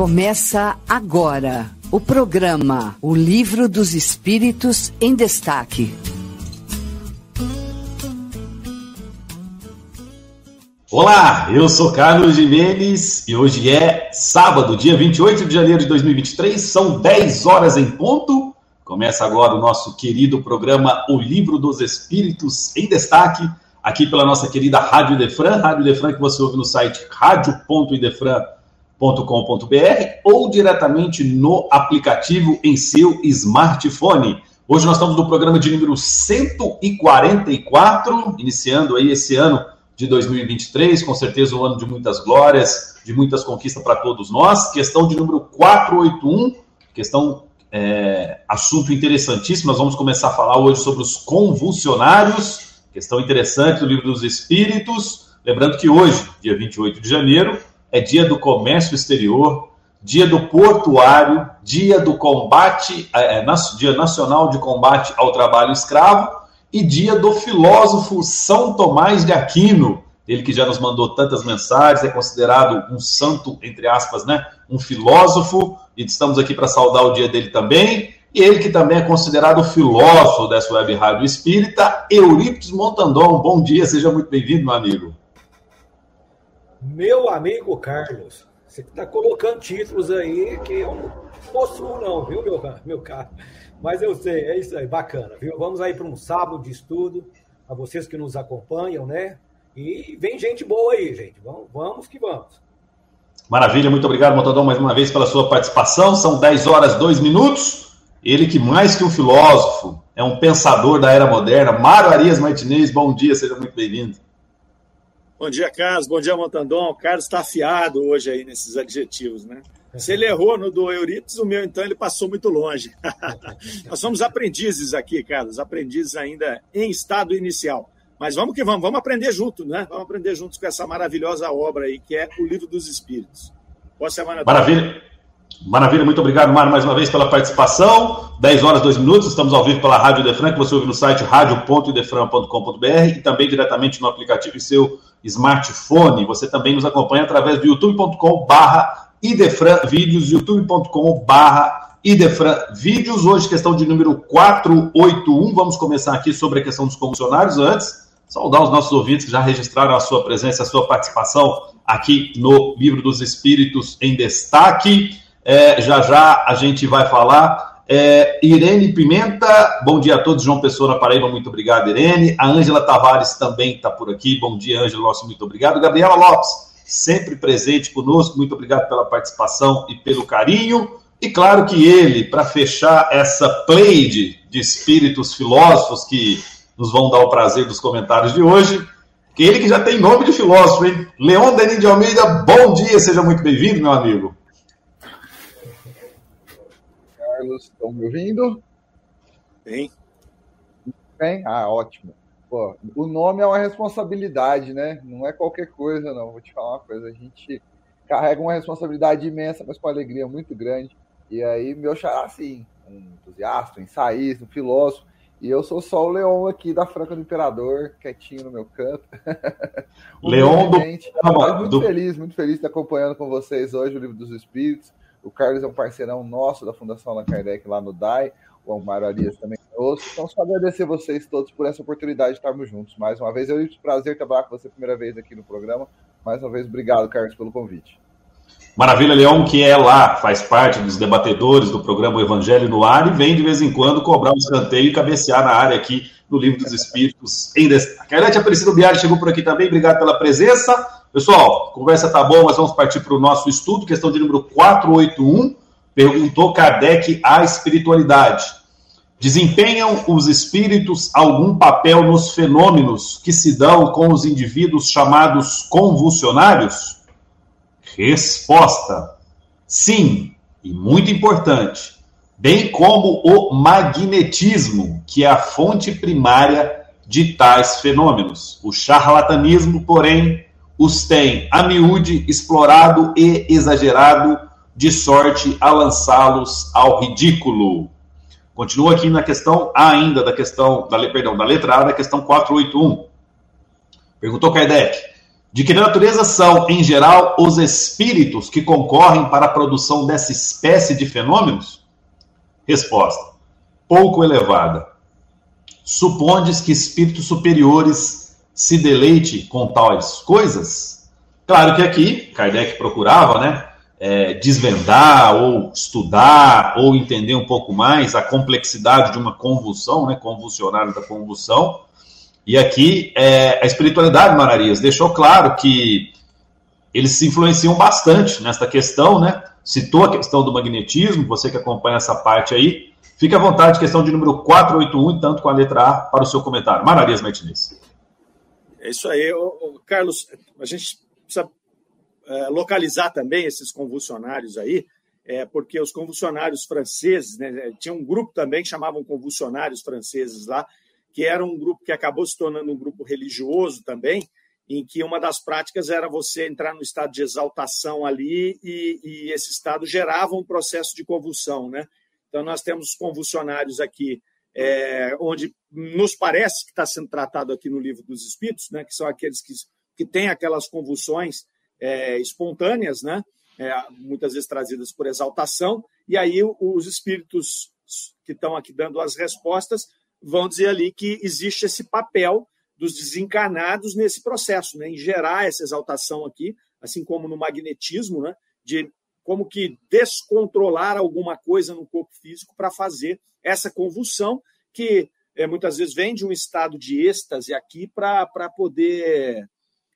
Começa agora o programa O Livro dos Espíritos em Destaque. Olá, eu sou Carlos Jimenez e hoje é sábado, dia 28 de janeiro de 2023, são 10 horas em ponto. Começa agora o nosso querido programa O Livro dos Espíritos em Destaque, aqui pela nossa querida Rádio Idefran, Rádio Idefran que você ouve no site radio.idefran.com www.radiocultura.com.br ou diretamente no aplicativo em seu smartphone. Hoje nós estamos no programa de número 144, iniciando aí esse ano de 2023, com certeza um ano de muitas glórias, de muitas conquistas para todos nós. Questão de número 481, questão é, assunto interessantíssimo. Nós vamos começar a falar hoje sobre os convulsionários, questão interessante do livro dos Espíritos. Lembrando que hoje, dia 28 de janeiro, é dia do comércio exterior, dia do portuário, dia do combate, é, é dia nacional de combate ao trabalho escravo e dia do filósofo São Tomás de Aquino, ele que já nos mandou tantas mensagens, é considerado um santo, entre aspas, né? Um filósofo, e estamos aqui para saudar o dia dele também. E ele que também é considerado o filósofo dessa web rádio espírita, Eurípides Montandon. Bom dia, seja muito bem-vindo, meu amigo. Meu amigo Carlos, você está colocando títulos aí que eu não possuo, não, viu, meu, meu caro? Mas eu sei, é isso aí, bacana, viu? Vamos aí para um sábado de estudo, a vocês que nos acompanham, né? E vem gente boa aí, gente. Vamos, vamos que vamos. Maravilha, muito obrigado, Montador, mais uma vez pela sua participação. São 10 horas 2 minutos. Ele que mais que um filósofo, é um pensador da era moderna. Mário Arias Martinez, bom dia, seja muito bem-vindo. Bom dia, Carlos. Bom dia, Montandon. O Carlos está afiado hoje aí nesses adjetivos, né? Se ele errou no do Euripides, o meu, então, ele passou muito longe. Nós somos aprendizes aqui, Carlos, aprendizes ainda em estado inicial. Mas vamos que vamos, vamos aprender junto, né? Vamos aprender juntos com essa maravilhosa obra aí, que é o Livro dos Espíritos. Boa semana. Maravilha. Maravilha, muito obrigado, Mário, mais uma vez pela participação. 10 horas, 2 minutos, estamos ao vivo pela Rádio Defran, que você ouve no site radio.defran.com.br e também diretamente no aplicativo e seu smartphone. Você também nos acompanha através do youtube.com/barra idefran vídeos, youtube.com/barra idefran vídeos. Hoje, questão de número 481. Vamos começar aqui sobre a questão dos comissionários. Antes, saudar os nossos ouvintes que já registraram a sua presença, a sua participação aqui no Livro dos Espíritos em Destaque. É, já já a gente vai falar é, Irene Pimenta, bom dia a todos. João Pessoa na Paraíba, muito obrigado, Irene. A Ângela Tavares também está por aqui. Bom dia, Ângela, nosso muito obrigado. Gabriela Lopes, sempre presente conosco, muito obrigado pela participação e pelo carinho. E claro que ele, para fechar essa pleide de espíritos filósofos que nos vão dar o prazer dos comentários de hoje, que ele que já tem nome de filósofo, hein? Leon Denis de Almeida, bom dia, seja muito bem-vindo, meu amigo. Carlos, estão me ouvindo? Bem. Bem? Ah, ótimo. Pô, o nome é uma responsabilidade, né? Não é qualquer coisa, não. Vou te falar uma coisa. A gente carrega uma responsabilidade imensa, mas com alegria muito grande. E aí, meu xará, assim, um entusiasta, um ensaísta, um filósofo. E eu sou só o Leão aqui da Franca do Imperador, quietinho no meu canto. Leão do... Muito feliz, muito feliz de estar acompanhando com vocês hoje o Livro dos Espíritos. O Carlos é um parceirão nosso da Fundação Allan Kardec lá no DAI. O Mário Arias também é outro. Então, só agradecer vocês todos por essa oportunidade de estarmos juntos. Mais uma vez, tive o prazer trabalhar com você a primeira vez aqui no programa. Mais uma vez, obrigado, Carlos, pelo convite. Maravilha, Leão, que é lá, faz parte dos debatedores do programa Evangelho no Ar e vem de vez em quando cobrar um escanteio e cabecear na área aqui no Livro dos Espíritos em destaque. A Arete Aparecida Biari chegou por aqui também, obrigado pela presença. Pessoal, conversa tá boa, mas vamos partir para o nosso estudo. Questão de número 481. Perguntou Kardec a espiritualidade. Desempenham os espíritos algum papel nos fenômenos que se dão com os indivíduos chamados convulsionários? Resposta: sim, e muito importante. Bem como o magnetismo, que é a fonte primária de tais fenômenos. O charlatanismo, porém, os tem a miúde explorado e exagerado, de sorte a lançá-los ao ridículo. Continua aqui na questão A ainda, da questão, da, perdão, da letra A da questão 481. Perguntou Kardec, De que natureza são, em geral, os espíritos que concorrem para a produção dessa espécie de fenômenos? Resposta: pouco elevada. Supondes que espíritos superiores se deleite com tais coisas? Claro que aqui Kardec procurava, né, é, desvendar ou estudar ou entender um pouco mais a complexidade de uma convulsão, né, convulsionária da convulsão. E aqui é, a espiritualidade, Mararias, deixou claro que eles se influenciam bastante nesta questão, né? Citou a questão do magnetismo, você que acompanha essa parte aí. Fique à vontade, questão de número 481, tanto com a letra A, para o seu comentário. Mararias Martinez. É isso aí, Carlos. A gente precisa é, localizar também esses convulsionários aí, é, porque os convulsionários franceses, né, tinha um grupo também que chamavam convulsionários franceses lá, que era um grupo que acabou se tornando um grupo religioso também, em que uma das práticas era você entrar no estado de exaltação ali e, e esse estado gerava um processo de convulsão, né? Então nós temos convulsionários aqui, é, onde nos parece que está sendo tratado aqui no livro dos Espíritos, né? Que são aqueles que, que têm aquelas convulsões é, espontâneas, né? É, muitas vezes trazidas por exaltação, e aí os espíritos que estão aqui dando as respostas vão dizer ali que existe esse papel dos desencarnados nesse processo, né? em gerar essa exaltação aqui, assim como no magnetismo, né? de como que descontrolar alguma coisa no corpo físico para fazer essa convulsão que é, muitas vezes vem de um estado de êxtase aqui para poder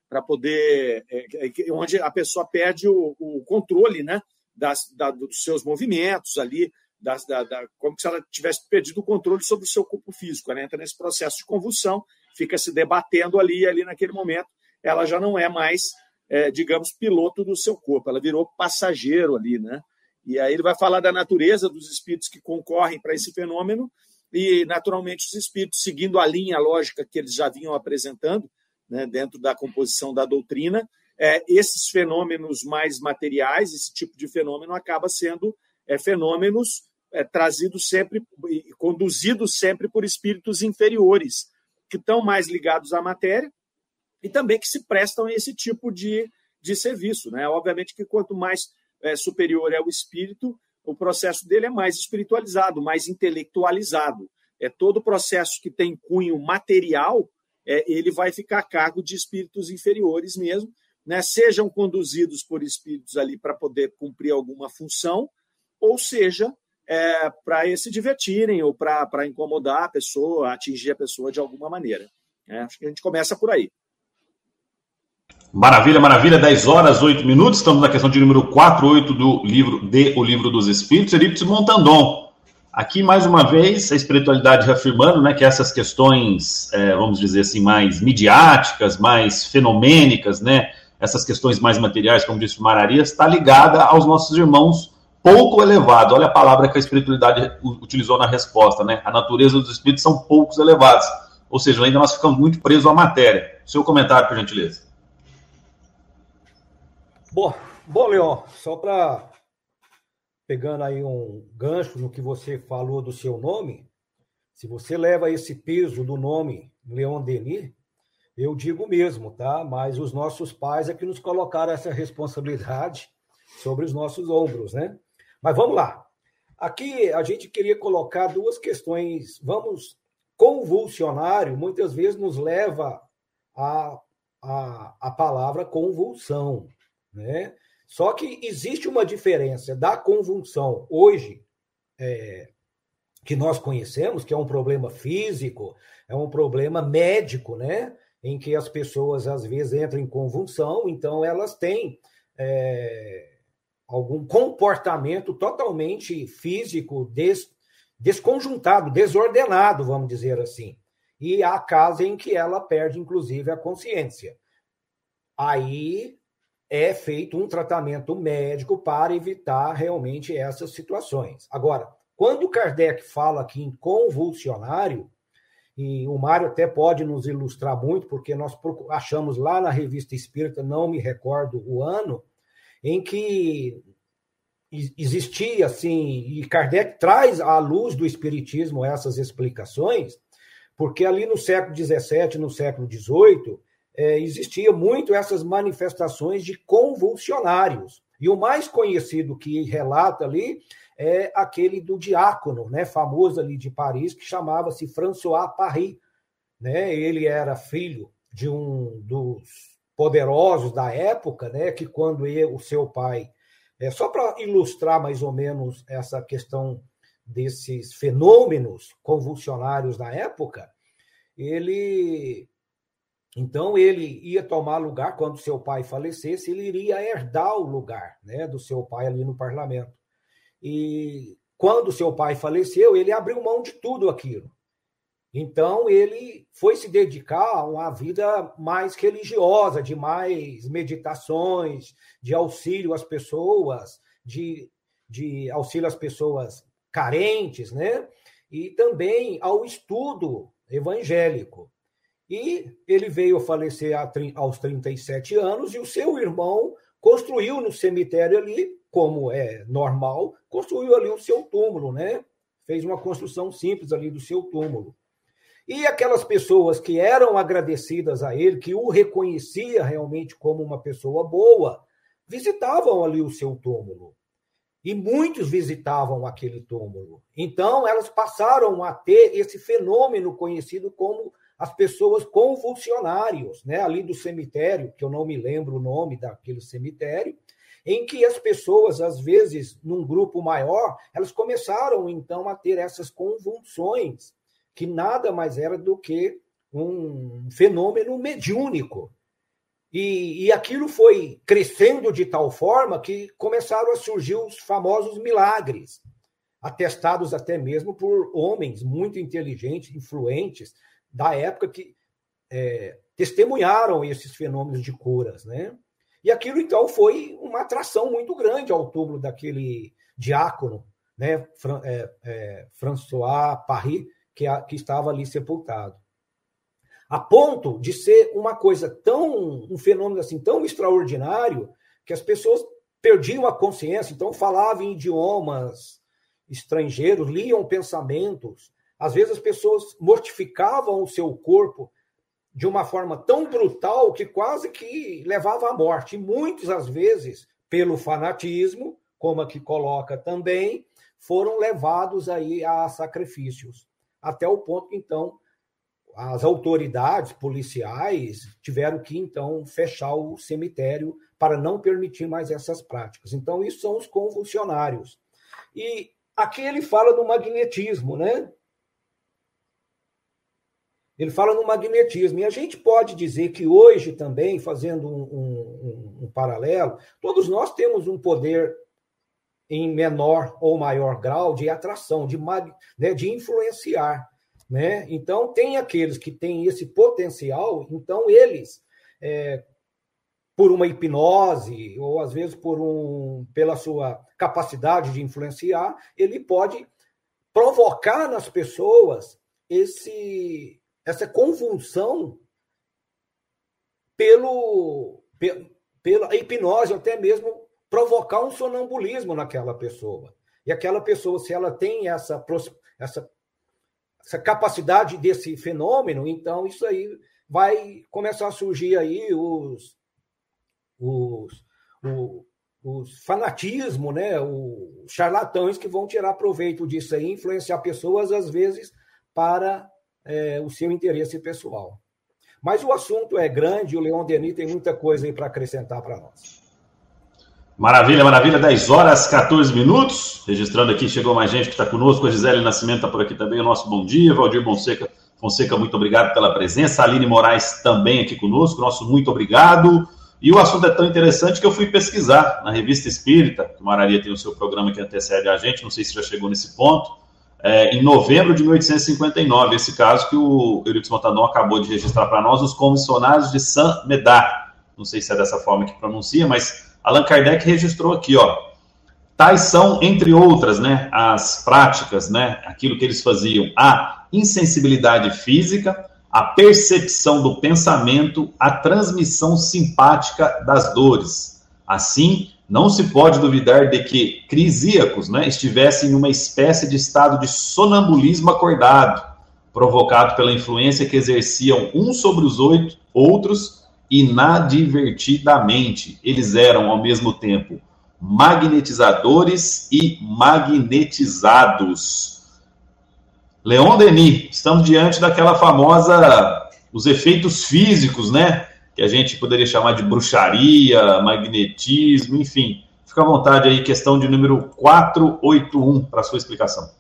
para poder. É, onde a pessoa perde o, o controle né, das, da, dos seus movimentos ali, das, da, da, como se ela tivesse perdido o controle sobre o seu corpo físico. Ela entra nesse processo de convulsão, fica se debatendo ali, ali naquele momento, ela já não é mais, é, digamos, piloto do seu corpo, ela virou passageiro ali, né? E aí ele vai falar da natureza dos espíritos que concorrem para esse fenômeno e, naturalmente, os espíritos, seguindo a linha lógica que eles já vinham apresentando, né, dentro da composição da doutrina, é, esses fenômenos mais materiais, esse tipo de fenômeno acaba sendo é, fenômenos é, trazidos sempre conduzidos sempre por espíritos inferiores, que estão mais ligados à matéria e também que se prestam a esse tipo de, de serviço. Né? Obviamente que quanto mais é, superior é o espírito, o processo dele é mais espiritualizado, mais intelectualizado. É todo processo que tem cunho material é, ele vai ficar a cargo de espíritos inferiores mesmo, né? sejam conduzidos por espíritos ali para poder cumprir alguma função, ou seja, é, para se divertirem ou para incomodar a pessoa, atingir a pessoa de alguma maneira. É, acho que a gente começa por aí. Maravilha, maravilha. 10 horas, 8 minutos. Estamos na questão de número 48 do livro de O Livro dos Espíritos, Eurípides Montandon. Aqui, mais uma vez, a espiritualidade reafirmando né, que essas questões, é, vamos dizer assim, mais midiáticas, mais fenomênicas, né, essas questões mais materiais, como disse o Mararias, está ligada aos nossos irmãos pouco elevados. Olha a palavra que a espiritualidade utilizou na resposta, né? A natureza dos espíritos são poucos elevados. Ou seja, ainda nós ficamos muito presos à matéria. Seu comentário, por gentileza. Bom, bom Leon, só para pegando aí um gancho no que você falou do seu nome, se você leva esse peso do nome Leon Denis, eu digo mesmo, tá? Mas os nossos pais é que nos colocaram essa responsabilidade sobre os nossos ombros, né? Mas vamos lá. Aqui a gente queria colocar duas questões. Vamos, convulsionário muitas vezes nos leva a, a, a palavra convulsão, né? Só que existe uma diferença da convulsão hoje, é, que nós conhecemos, que é um problema físico, é um problema médico, né? Em que as pessoas às vezes entram em convulsão, então elas têm é, algum comportamento totalmente físico des, desconjuntado, desordenado, vamos dizer assim. E há casos em que ela perde, inclusive, a consciência. Aí é feito um tratamento médico para evitar realmente essas situações. Agora, quando Kardec fala aqui em convulsionário, e o Mário até pode nos ilustrar muito, porque nós achamos lá na revista Espírita, não me recordo o ano, em que existia assim, e Kardec traz à luz do Espiritismo essas explicações, porque ali no século XVII, no século XVIII, é, existia muito essas manifestações de convulsionários. E o mais conhecido que relata ali é aquele do diácono, né, famoso ali de Paris, que chamava-se François Paris. Né? Ele era filho de um dos poderosos da época, né, que quando ele, o seu pai, é só para ilustrar mais ou menos essa questão desses fenômenos convulsionários da época, ele então ele ia tomar lugar quando seu pai falecesse, ele iria herdar o lugar, né, do seu pai ali no parlamento. E quando seu pai faleceu, ele abriu mão de tudo aquilo. Então ele foi se dedicar a uma vida mais religiosa, de mais meditações, de auxílio às pessoas, de, de auxílio às pessoas carentes, né? E também ao estudo evangélico. E ele veio falecer aos 37 anos e o seu irmão construiu no cemitério ali, como é normal, construiu ali o seu túmulo, né? Fez uma construção simples ali do seu túmulo. E aquelas pessoas que eram agradecidas a ele, que o reconhecia realmente como uma pessoa boa, visitavam ali o seu túmulo. E muitos visitavam aquele túmulo. Então, elas passaram a ter esse fenômeno conhecido como as pessoas convulsionários, né? ali do cemitério, que eu não me lembro o nome daquele cemitério, em que as pessoas, às vezes, num grupo maior, elas começaram então a ter essas convulsões que nada mais era do que um fenômeno mediúnico. E, e aquilo foi crescendo de tal forma que começaram a surgir os famosos milagres, atestados até mesmo por homens muito inteligentes, influentes da época que é, testemunharam esses fenômenos de curas, né? E aquilo então foi uma atração muito grande ao túmulo daquele diácono, né, Fran, é, é, François Paris, que, a, que estava ali sepultado. A ponto de ser uma coisa tão, um fenômeno assim tão extraordinário, que as pessoas perdiam a consciência, então falavam em idiomas estrangeiros, liam pensamentos. Às vezes as pessoas mortificavam o seu corpo de uma forma tão brutal que quase que levava à morte. E muitos, às vezes, pelo fanatismo, como aqui coloca também, foram levados aí a sacrifícios até o ponto que, então, as autoridades policiais tiveram que, então, fechar o cemitério para não permitir mais essas práticas. Então, isso são os convulsionários. E aqui ele fala do magnetismo, né? Ele fala no magnetismo. E a gente pode dizer que hoje também, fazendo um, um, um, paralelo, todos nós temos um poder em menor ou maior grau de atração, de, né, de influenciar. Né? Então, tem aqueles que têm esse potencial, então eles, é, por uma hipnose, ou às vezes por um, pela sua capacidade de influenciar, ele pode provocar nas pessoas esse, essa convulsão pelo, pela hipnose, até mesmo provocar um sonambulismo naquela pessoa. E aquela pessoa, se ela tem essa, essa, essa capacidade desse fenômeno, então isso aí vai começar a surgir aí os, os, os, os fanatismo, né? os charlatães que vão tirar proveito disso aí, influenciar pessoas, às vezes, para é, o seu interesse pessoal. Mas o assunto é grande, o Leon Denis tem muita coisa aí para acrescentar para nós. Maravilha, maravilha. 10 horas 14 minutos. Registrando aqui, chegou mais gente que está conosco. A Gisele Nascimento está por aqui também. O nosso bom dia. Valdir Fonseca, Fonseca, muito obrigado pela presença. Aline Moraes também aqui conosco. Nosso muito obrigado. E o assunto é tão interessante que eu fui pesquisar na Revista Espírita, que Mararia tem o seu programa que antecede a gente, não sei se já chegou nesse ponto, é, em novembro de 1859, esse caso que o Eurico Montadon acabou de registrar para nós, os comissionários de Saint-Médard. Não sei se é dessa forma que pronuncia, mas Allan Kardec registrou aqui, ó. Tais são, entre outras, né, as práticas, né, aquilo que eles faziam, a insensibilidade física, a percepção do pensamento, a transmissão simpática das dores. Assim, não se pode duvidar de que crisíacos né, estivessem em uma espécie de estado de sonambulismo acordado, provocado pela influência que exerciam uns sobre os oito, outros inadvertidamente. Eles eram, ao mesmo tempo, magnetizadores e magnetizados. Leon Denis, estamos diante daquela famosa os efeitos físicos, né? Que a gente poderia chamar de bruxaria, magnetismo, enfim. Fica à vontade aí, questão de número 481 para sua explicação.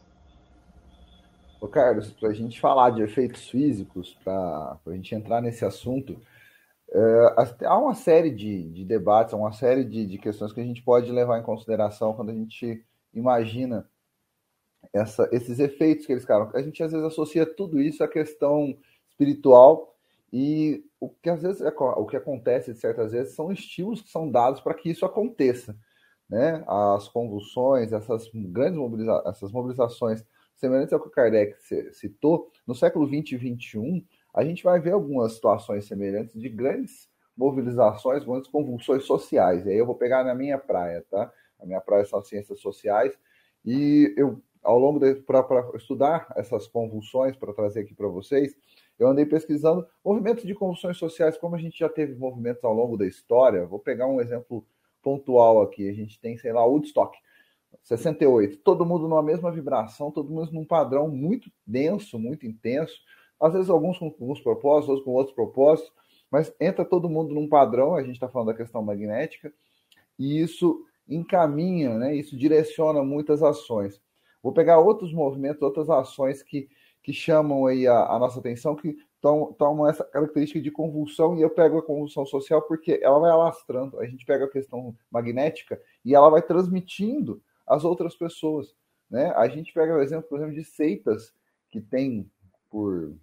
Ô Carlos, para a gente falar de efeitos físicos, para a gente entrar nesse assunto, é, há uma série de, de debates, há uma série de, de, questões que a gente pode levar em consideração quando a gente imagina essa, esses efeitos que eles caram. A gente às vezes associa tudo isso à questão espiritual e o que às vezes o que acontece de certas vezes são estímulos que são dados para que isso aconteça, né? As convulsões, essas grandes mobiliza essas mobilizações semelhantes ao que o Kardec citou no século 20 e 21, a gente vai ver algumas situações semelhantes de grandes mobilizações, grandes convulsões sociais. E aí eu vou pegar na minha praia, tá? A minha praia são ciências sociais e eu ao longo para estudar essas convulsões para trazer aqui para vocês, eu andei pesquisando movimentos de convulsões sociais, como a gente já teve movimentos ao longo da história. Vou pegar um exemplo pontual aqui. A gente tem, sei lá, Woodstock, 68. Todo mundo numa mesma vibração, todo mundo num padrão muito denso, muito intenso. Às vezes alguns com alguns propósitos, outros com outros propósitos, mas entra todo mundo num padrão. A gente está falando da questão magnética e isso encaminha, né? Isso direciona muitas ações. Vou pegar outros movimentos, outras ações que que chamam aí a, a nossa atenção, que tomam essa característica de convulsão, e eu pego a convulsão social porque ela vai alastrando. A gente pega a questão magnética e ela vai transmitindo às outras pessoas. Né? A gente pega o exemplo, por exemplo, de seitas que têm por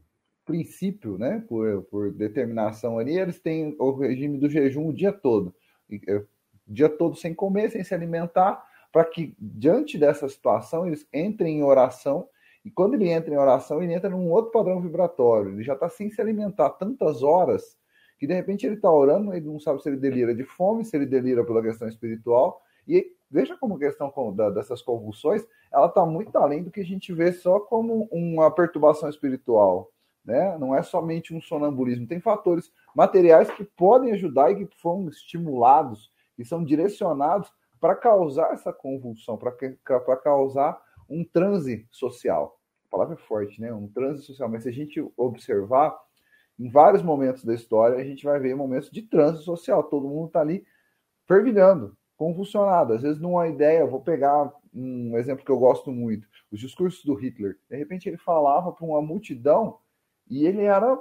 princípio, né, por, por determinação ali, eles têm o regime do jejum o dia todo. É, o dia todo sem comer, sem se alimentar, para que, diante dessa situação, eles entrem em oração e quando ele entra em oração, ele entra num outro padrão vibratório. Ele já está sem se alimentar tantas horas que de repente ele está orando, ele não sabe se ele delira de fome, se ele delira pela questão espiritual. E veja como a questão dessas convulsões, ela está muito além do que a gente vê só como uma perturbação espiritual. Né? Não é somente um sonambulismo. Tem fatores materiais que podem ajudar e que foram estimulados, e são direcionados para causar essa convulsão, para causar um transe social. A palavra é forte, né? Um transe social. Mas se a gente observar, em vários momentos da história, a gente vai ver momentos de transe social. Todo mundo está ali fervilhando, convulsionado. Às vezes, numa ideia, vou pegar um exemplo que eu gosto muito: os discursos do Hitler. De repente, ele falava para uma multidão e ele era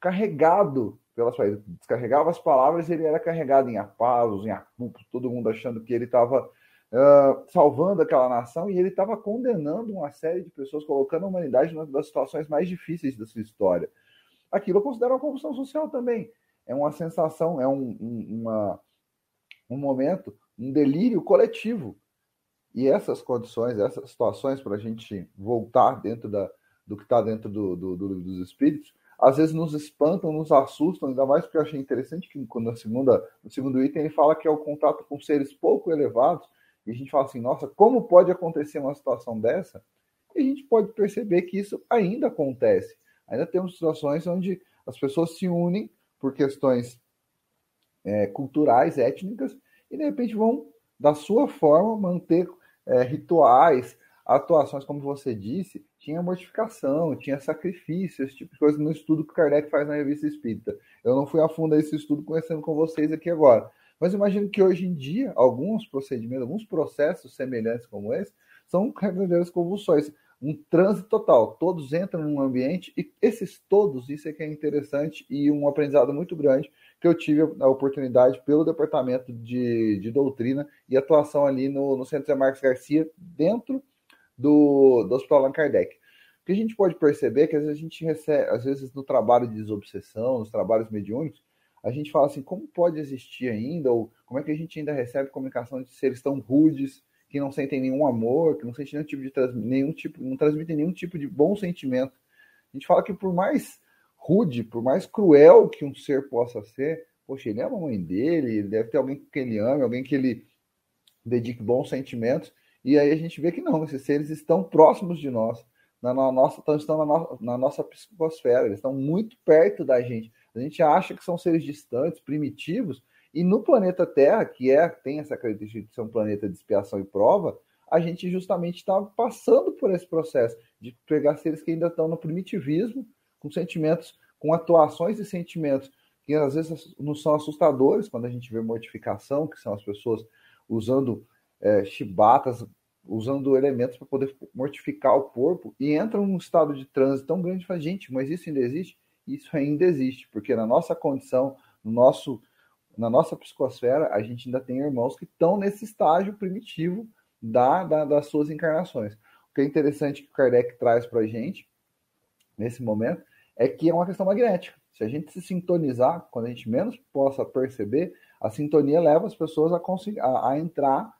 carregado pelas palavras. Descarregava as palavras e ele era carregado em apalos, em apupos, todo mundo achando que ele estava uh, salvando aquela nação e ele estava condenando uma série de pessoas, colocando a humanidade numa das situações mais difíceis da sua história. Aquilo eu considero uma convulsão social também. É uma sensação, é um, um, uma, um momento, um delírio coletivo. E essas condições, essas situações, para a gente voltar dentro da, do que está dentro do, do, do, dos espíritos, às vezes nos espantam, nos assustam, ainda mais porque eu achei interessante que quando a segunda, no segundo item ele fala que é o contato com seres pouco elevados, e a gente fala assim, nossa, como pode acontecer uma situação dessa? E a gente pode perceber que isso ainda acontece. Ainda temos situações onde as pessoas se unem por questões é, culturais, étnicas, e de repente vão, da sua forma, manter é, rituais, atuações, como você disse, tinha mortificação, tinha sacrifício, esse tipo de coisa no estudo que o Kardec faz na revista Espírita. Eu não fui a fundo esse estudo conhecendo com vocês aqui agora, mas imagino que hoje em dia, alguns procedimentos, alguns processos semelhantes como esse, são verdadeiras convulsões. Um trânsito total. Todos entram num ambiente e esses todos, isso é que é interessante e um aprendizado muito grande que eu tive a oportunidade pelo departamento de, de doutrina e atuação ali no, no Centro Zé Marcos Garcia, dentro do, do Hospital Allan Kardec. O que a gente pode perceber é que às vezes a gente recebe, às vezes no trabalho de desobsessão, nos trabalhos mediúnicos, a gente fala assim, como pode existir ainda, ou como é que a gente ainda recebe comunicação de seres tão rudes, que não sentem nenhum amor, que não sentem nenhum tipo de nenhum tipo, não transmitem nenhum tipo de bom sentimento. A gente fala que por mais rude, por mais cruel que um ser possa ser, poxa, ele ama a mãe dele, ele deve ter alguém que ele ama, alguém que ele dedique bons sentimentos, e aí a gente vê que não, esses seres estão próximos de nós, na, nossa, estão na, no, na nossa psicosfera, eles estão muito perto da gente A gente acha que são seres distantes, primitivos, e no planeta Terra, que é tem essa característica de ser um planeta de expiação e prova, a gente justamente está passando por esse processo de pegar seres que ainda estão no primitivismo, com sentimentos, com atuações e sentimentos que às vezes não são assustadores quando a gente vê mortificação, que são as pessoas usando é, chibatas, usando elementos para poder mortificar o corpo e entram num estado de transe tão grande e fala, gente, mas isso ainda existe? Isso ainda existe, porque na nossa condição, no nosso, na nossa psicosfera, a gente ainda tem irmãos que estão nesse estágio primitivo da, da, das suas encarnações. O que é interessante que o Kardec traz para a gente, nesse momento, é que é uma questão magnética. Se a gente se sintonizar, quando a gente menos possa perceber, a sintonia leva as pessoas a, a, a entrar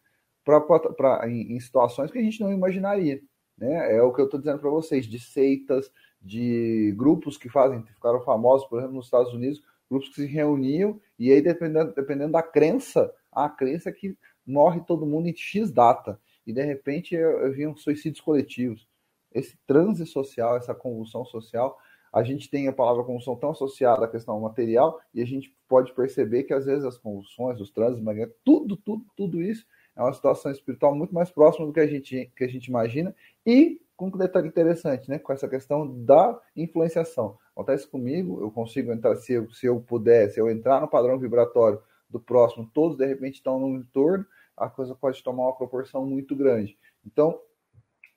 pra, pra, pra, em, em, situações que a gente não imaginaria. Né? É o que eu estou dizendo para vocês, de seitas, de grupos que fazem, ficaram famosos, por exemplo, nos Estados Unidos, grupos que se reuniam, e aí, dependendo, dependendo da crença, a crença é que morre todo mundo em X data. E de repente vi um suicídios coletivos. Esse transe social, essa convulsão social, a gente tem a palavra convulsão tão associada à questão material e a gente pode perceber que às vezes as convulsões, os transes tudo, tudo, tudo isso é uma situação espiritual muito mais próxima do que a gente, que a gente imagina e com um detalhe interessante, né, com essa questão da influenciação. Acontece comigo, eu consigo entrar, se eu, se eu puder, se eu entrar no padrão vibratório do próximo, todos de repente estão no entorno, a coisa pode tomar uma proporção muito grande. Então,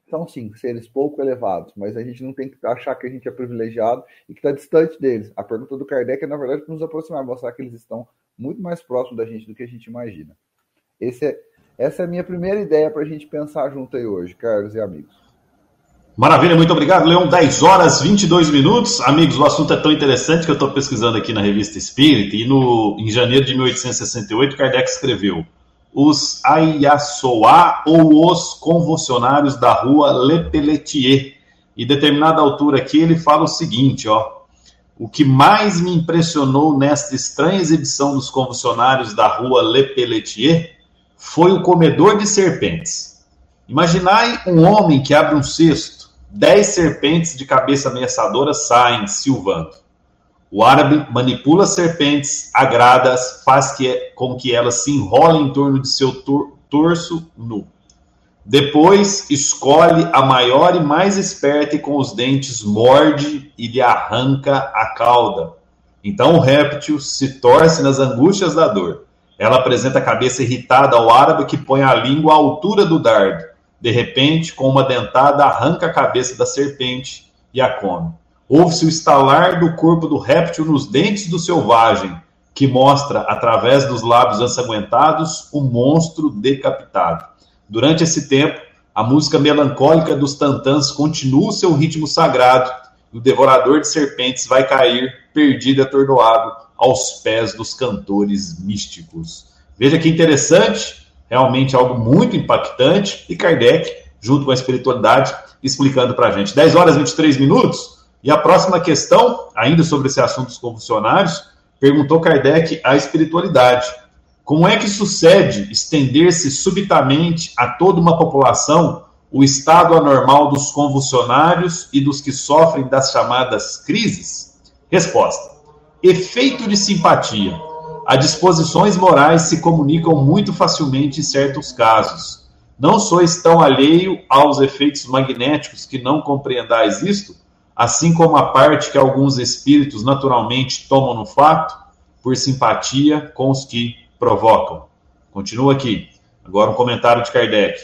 são sim seres pouco elevados, mas a gente não tem que achar que a gente é privilegiado e que está distante deles. A pergunta do Kardec é, na verdade, nos aproximar, mostrar que eles estão muito mais próximos da gente do que a gente imagina. É, essa é a minha primeira ideia para a gente pensar junto aí hoje, Carlos e amigos. Maravilha, muito obrigado, Leão. 10 horas 22 minutos. Amigos, o assunto é tão interessante que eu estou pesquisando aqui na revista Espírita e no, em janeiro de 1868, Kardec escreveu os Ayasoá ou os convulsionários da rua Le Pelletier. E determinada altura aqui ele fala o seguinte, ó. O que mais me impressionou nesta estranha exibição dos convulsionários da rua Le Pelletier foi o comedor de serpentes. Imaginai um homem que abre um cesto, dez serpentes de cabeça ameaçadora saem silvando. O árabe manipula serpentes agradas, faz que, com que elas se enrolem em torno de seu tor torso nu. Depois escolhe a maior e mais esperta e com os dentes morde e lhe arranca a cauda. Então o réptil se torce nas angústias da dor. Ela apresenta a cabeça irritada ao árabe que põe a língua à altura do dardo. De repente, com uma dentada, arranca a cabeça da serpente e a come. Ouve-se o estalar do corpo do réptil nos dentes do selvagem, que mostra, através dos lábios ensanguentados, o monstro decapitado. Durante esse tempo, a música melancólica dos tantãs continua o seu ritmo sagrado e o devorador de serpentes vai cair, perdido e atordoado, aos pés dos cantores místicos. Veja que interessante, realmente algo muito impactante, e Kardec, junto com a espiritualidade, explicando para a gente. 10 horas e 23 minutos. E a próxima questão, ainda sobre esse assunto dos convulsionários, perguntou Kardec à espiritualidade. Como é que sucede estender-se subitamente a toda uma população o estado anormal dos convulsionários e dos que sofrem das chamadas crises? Resposta: efeito de simpatia. As disposições morais se comunicam muito facilmente em certos casos. Não sois tão alheio aos efeitos magnéticos que não compreendais isto? assim como a parte que alguns espíritos naturalmente tomam no fato, por simpatia com os que provocam. Continua aqui. Agora um comentário de Kardec.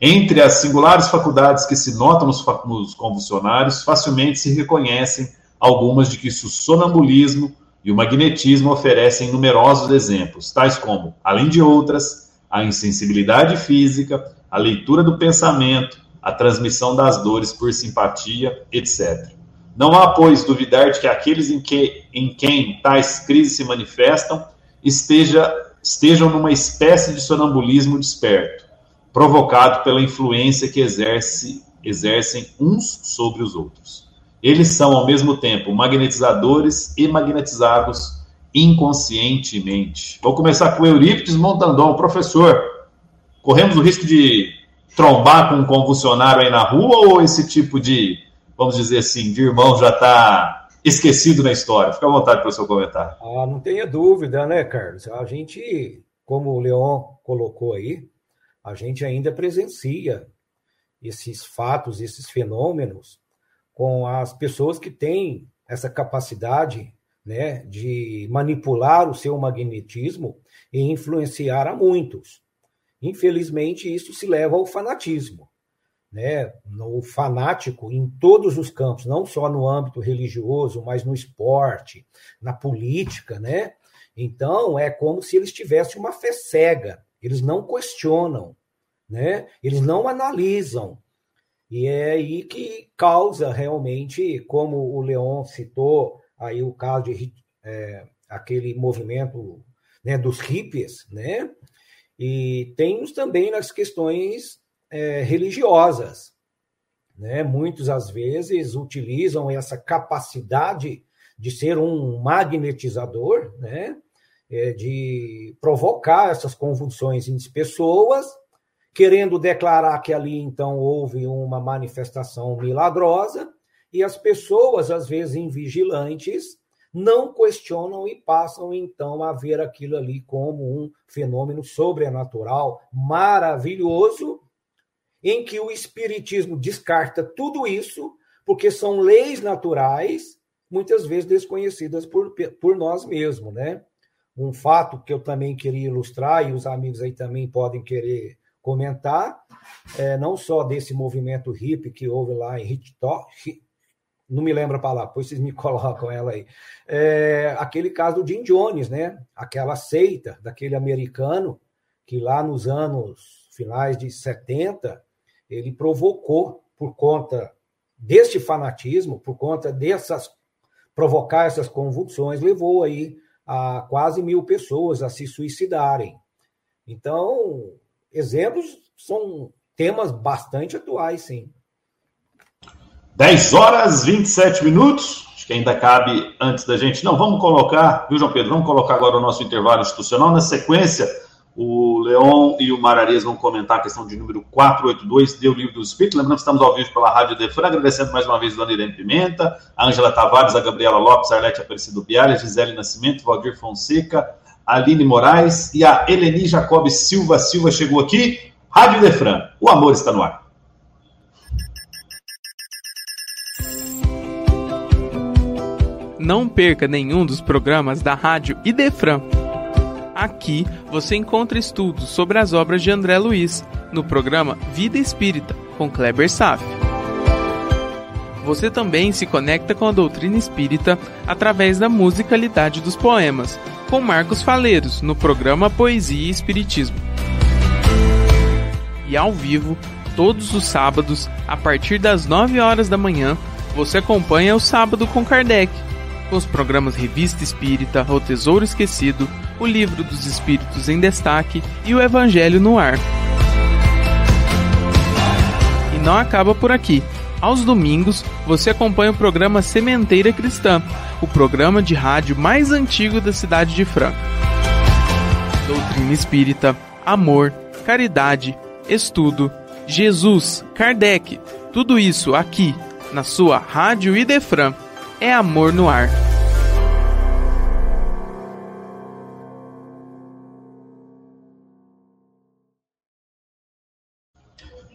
Entre as singulares faculdades que se notam nos, nos convulsionários, facilmente se reconhecem algumas de que o sonambulismo e o magnetismo oferecem numerosos exemplos, tais como, além de outras, a insensibilidade física, a leitura do pensamento, a transmissão das dores por simpatia, etc. Não há, pois, duvidar de que aqueles em, que, em quem tais crises se manifestam esteja, estejam numa espécie de sonambulismo desperto, provocado pela influência que exerce, exercem uns sobre os outros. Eles são, ao mesmo tempo, magnetizadores e magnetizados inconscientemente. Vou começar com Eurípides Montandon, professor. Corremos o risco de trombar com um convulsionário aí na rua ou esse tipo de vamos dizer assim, de irmão já está esquecido na história? Fica à vontade para o seu comentário. Ah, não tenha dúvida, né, Carlos? A gente, como o Leon colocou aí, a gente ainda presencia esses fatos, esses fenômenos com as pessoas que têm essa capacidade né, de manipular o seu magnetismo e influenciar a muitos. Infelizmente, isso se leva ao fanatismo. Né? O fanático em todos os campos, não só no âmbito religioso, mas no esporte, na política, né? Então, é como se eles tivessem uma fé cega, eles não questionam, né? Eles não analisam, e é aí que causa realmente, como o Leon citou, aí o caso de é, aquele movimento né, dos hippies, né? E temos também nas questões é, religiosas, né? Muitos às vezes utilizam essa capacidade de ser um magnetizador, né? É, de provocar essas convulsões em pessoas querendo declarar que ali então houve uma manifestação milagrosa, e as pessoas, às vezes invigilantes, não questionam e passam então a ver aquilo ali como um fenômeno sobrenatural maravilhoso, em que o espiritismo descarta tudo isso, porque são leis naturais, muitas vezes desconhecidas por, por nós mesmos, né? Um fato que eu também queria ilustrar, e os amigos aí também podem querer comentar, é, não só desse movimento hippie que houve lá em Hitchcock, não me lembro a palavra, depois vocês me colocam ela aí. É, aquele caso do Jim Jones, né? Aquela seita daquele americano que lá nos anos finais de 70 ele provocou por conta deste fanatismo, por conta dessas provocar essas convulsões, levou aí a quase mil pessoas a se suicidarem. Então, exemplos são temas bastante atuais, sim. 10 horas 27 minutos. Acho que ainda cabe antes da gente. Não, vamos colocar, viu, João Pedro? Vamos colocar agora o nosso intervalo institucional. Na sequência, o Leon e o Mararias vão comentar a questão de número 482, Deu Livro do Espírito. Lembrando que estamos ao vivo pela Rádio Defran, agradecendo mais uma vez a Dona Irene Pimenta, a Ângela Tavares, a Gabriela Lopes, a Arlete Aparecido Bialha, a Gisele Nascimento, Valdir Fonseca, Aline Moraes e a Eleni Jacob Silva Silva chegou aqui. Rádio Defran, o amor está no ar. Não perca nenhum dos programas da Rádio Idefran. Aqui você encontra estudos sobre as obras de André Luiz, no programa Vida Espírita, com Kleber Saf. Você também se conecta com a doutrina espírita através da musicalidade dos poemas com Marcos Faleiros no programa Poesia e Espiritismo. E ao vivo, todos os sábados, a partir das 9 horas da manhã, você acompanha o Sábado com Kardec, com os programas Revista Espírita, O Tesouro Esquecido, o Livro dos Espíritos em Destaque e o Evangelho no Ar. E não acaba por aqui. Aos domingos, você acompanha o programa Sementeira Cristã, o programa de rádio mais antigo da cidade de Franca. Doutrina espírita, amor, caridade, estudo, Jesus, Kardec, tudo isso aqui, na sua Rádio Idefran. É amor no ar.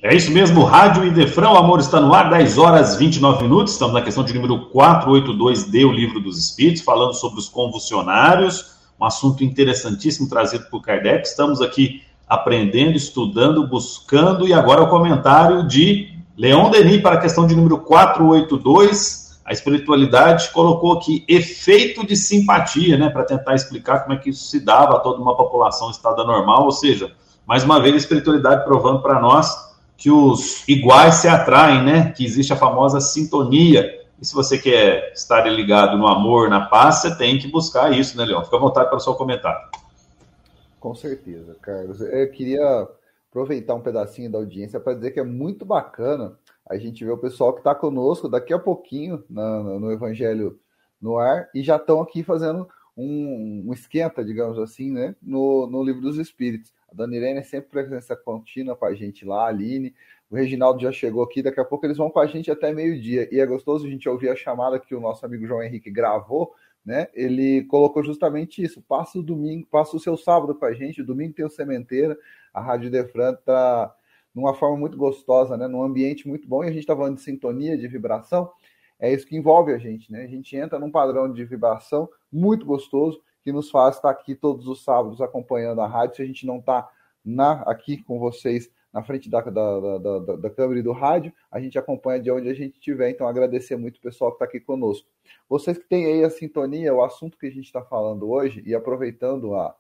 É isso mesmo, Rádio Idefrão, amor está no ar, 10 horas 29 minutos. Estamos na questão de número 482D, o livro dos Espíritos, falando sobre os convulsionários, um assunto interessantíssimo trazido por Kardec. Estamos aqui aprendendo, estudando, buscando, e agora o comentário de Leon Denis para a questão de número 482. A espiritualidade colocou aqui efeito de simpatia, né, para tentar explicar como é que isso se dava a toda uma população estada normal, ou seja, mais uma vez a espiritualidade provando para nós que os iguais se atraem, né? Que existe a famosa sintonia. E se você quer estar ligado no amor, na paz, você tem que buscar isso, né, Leão? Fica à vontade para o seu comentário. Com certeza, Carlos. Eu queria aproveitar um pedacinho da audiência para dizer que é muito bacana a gente ver o pessoal que está conosco daqui a pouquinho na, no Evangelho no ar e já estão aqui fazendo um, um, esquenta, digamos assim, né, no, no Livro dos Espíritos. A Dona Irene é sempre presença contínua com a gente lá, a Aline, O Reginaldo já chegou aqui, daqui a pouco eles vão com a gente até meio-dia. E é gostoso a gente ouvir a chamada que o nosso amigo João Henrique gravou, né? Ele colocou justamente isso. Passa o domingo, passa o seu sábado com a gente, domingo tem o Sementeira, a Rádio Defran está numa forma muito gostosa, né? Num ambiente muito bom, e a gente está falando de sintonia, de vibração. É isso que envolve a gente, né? A gente entra num padrão de vibração muito gostoso que nos faz estar aqui todos os sábados acompanhando a rádio. Se a gente não está aqui com vocês na frente da, da, da, da, câmera e do rádio, a gente acompanha de onde a gente estiver. Então, agradecer muito o pessoal que está aqui conosco. Vocês que têm aí a sintonia, o assunto que a gente está falando hoje, e aproveitando a,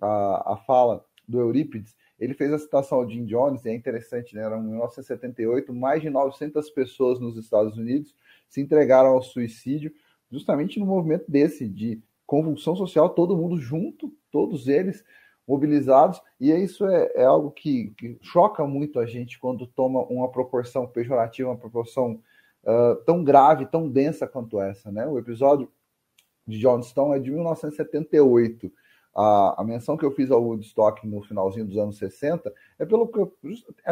a, a fala do Eurípides, ele fez a citação ao Jim Jones, e é interessante, né? Era em 1978, mais de 900 pessoas nos Estados Unidos se entregaram ao suicídio, justamente no movimento desse, de convulsão social, todo mundo junto, todos eles mobilizados, e isso é, é algo que, que, choca muito a gente quando toma uma proporção pejorativa, uma proporção uh, tão grave, tão densa quanto essa. Né? O episódio de Johnstown é de 1978. A, a menção que eu fiz ao Woodstock no finalzinho dos anos 60 é pelo que eu,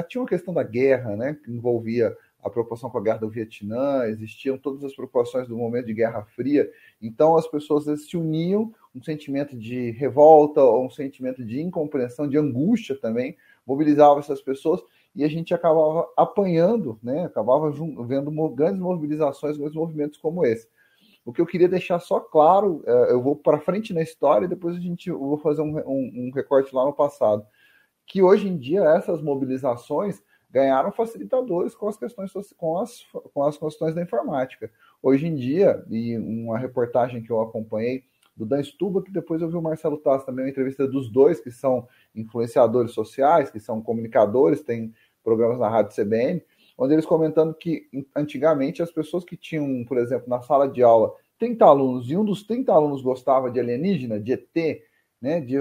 tinha uma questão da guerra, né, que envolvia a preocupação com a guerra do Vietnã, existiam todas as preocupações do momento de Guerra Fria. Então as pessoas se uniam, um sentimento de revolta, ou um sentimento de incompreensão, de angústia também, mobilizava essas pessoas e a gente acabava apanhando, né? Acabava vendo grandes mobilizações, grandes movimentos como esse. O que eu queria deixar só claro, é, eu vou para frente na história e depois a gente eu vou fazer um, um, um recorte lá no passado, que hoje em dia essas mobilizações ganharam facilitadores com as questões com as, com as questões da informática. Hoje em dia, e uma reportagem que eu acompanhei do Dan Stuba, que depois eu vi o Marcelo Tassi também, uma entrevista dos dois, que são influenciadores sociais, que são comunicadores, tem programas na Rádio CBN, onde eles comentando que antigamente as pessoas que tinham, por exemplo, na sala de aula 30 alunos, e um dos 30 alunos gostava de alienígena, de ET, né, de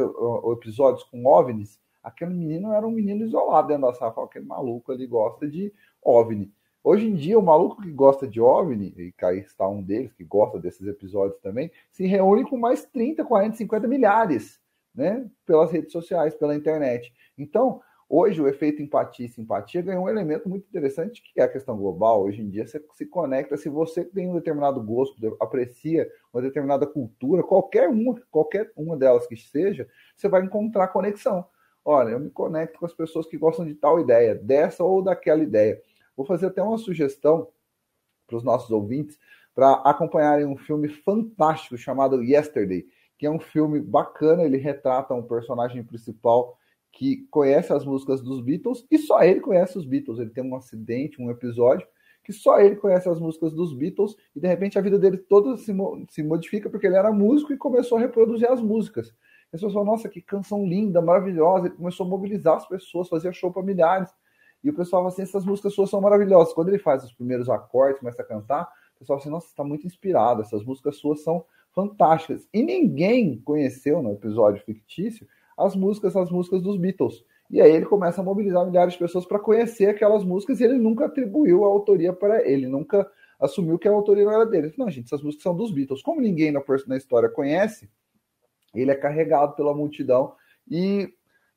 episódios com OVNIs, aquele menino era um menino isolado dentro da sala. Aquele maluco ali gosta de OVNI. Hoje em dia, o maluco que gosta de OVNI, e cá está um deles, que gosta desses episódios também, se reúne com mais 30, 40, 50 milhares, né? Pelas redes sociais, pela internet. Então, hoje o efeito empatia e simpatia ganhou um elemento muito interessante, que é a questão global. Hoje em dia, você se conecta, se você tem um determinado gosto, aprecia uma determinada cultura, qualquer uma, qualquer uma delas que seja, você vai encontrar conexão. Olha, eu me conecto com as pessoas que gostam de tal ideia, dessa ou daquela ideia. Vou fazer até uma sugestão para os nossos ouvintes para acompanharem um filme fantástico chamado Yesterday, que é um filme bacana. Ele retrata um personagem principal que conhece as músicas dos Beatles e só ele conhece os Beatles. Ele tem um acidente, um episódio que só ele conhece as músicas dos Beatles e de repente a vida dele toda se, se modifica porque ele era músico e começou a reproduzir as músicas. As pessoas falam, nossa, que canção linda, maravilhosa. Ele começou a mobilizar as pessoas, fazia show para milhares. E o pessoal fala assim, essas músicas suas são maravilhosas. Quando ele faz os primeiros acordes, começa a cantar, o pessoal fala assim, nossa, está muito inspirado, essas músicas suas são fantásticas. E ninguém conheceu no episódio fictício as músicas, as músicas dos Beatles. E aí ele começa a mobilizar milhares de pessoas para conhecer aquelas músicas e ele nunca atribuiu a autoria para ele, nunca assumiu que a autoria não era dele. Não, gente, essas músicas são dos Beatles. Como ninguém na, na história conhece, ele é carregado pela multidão e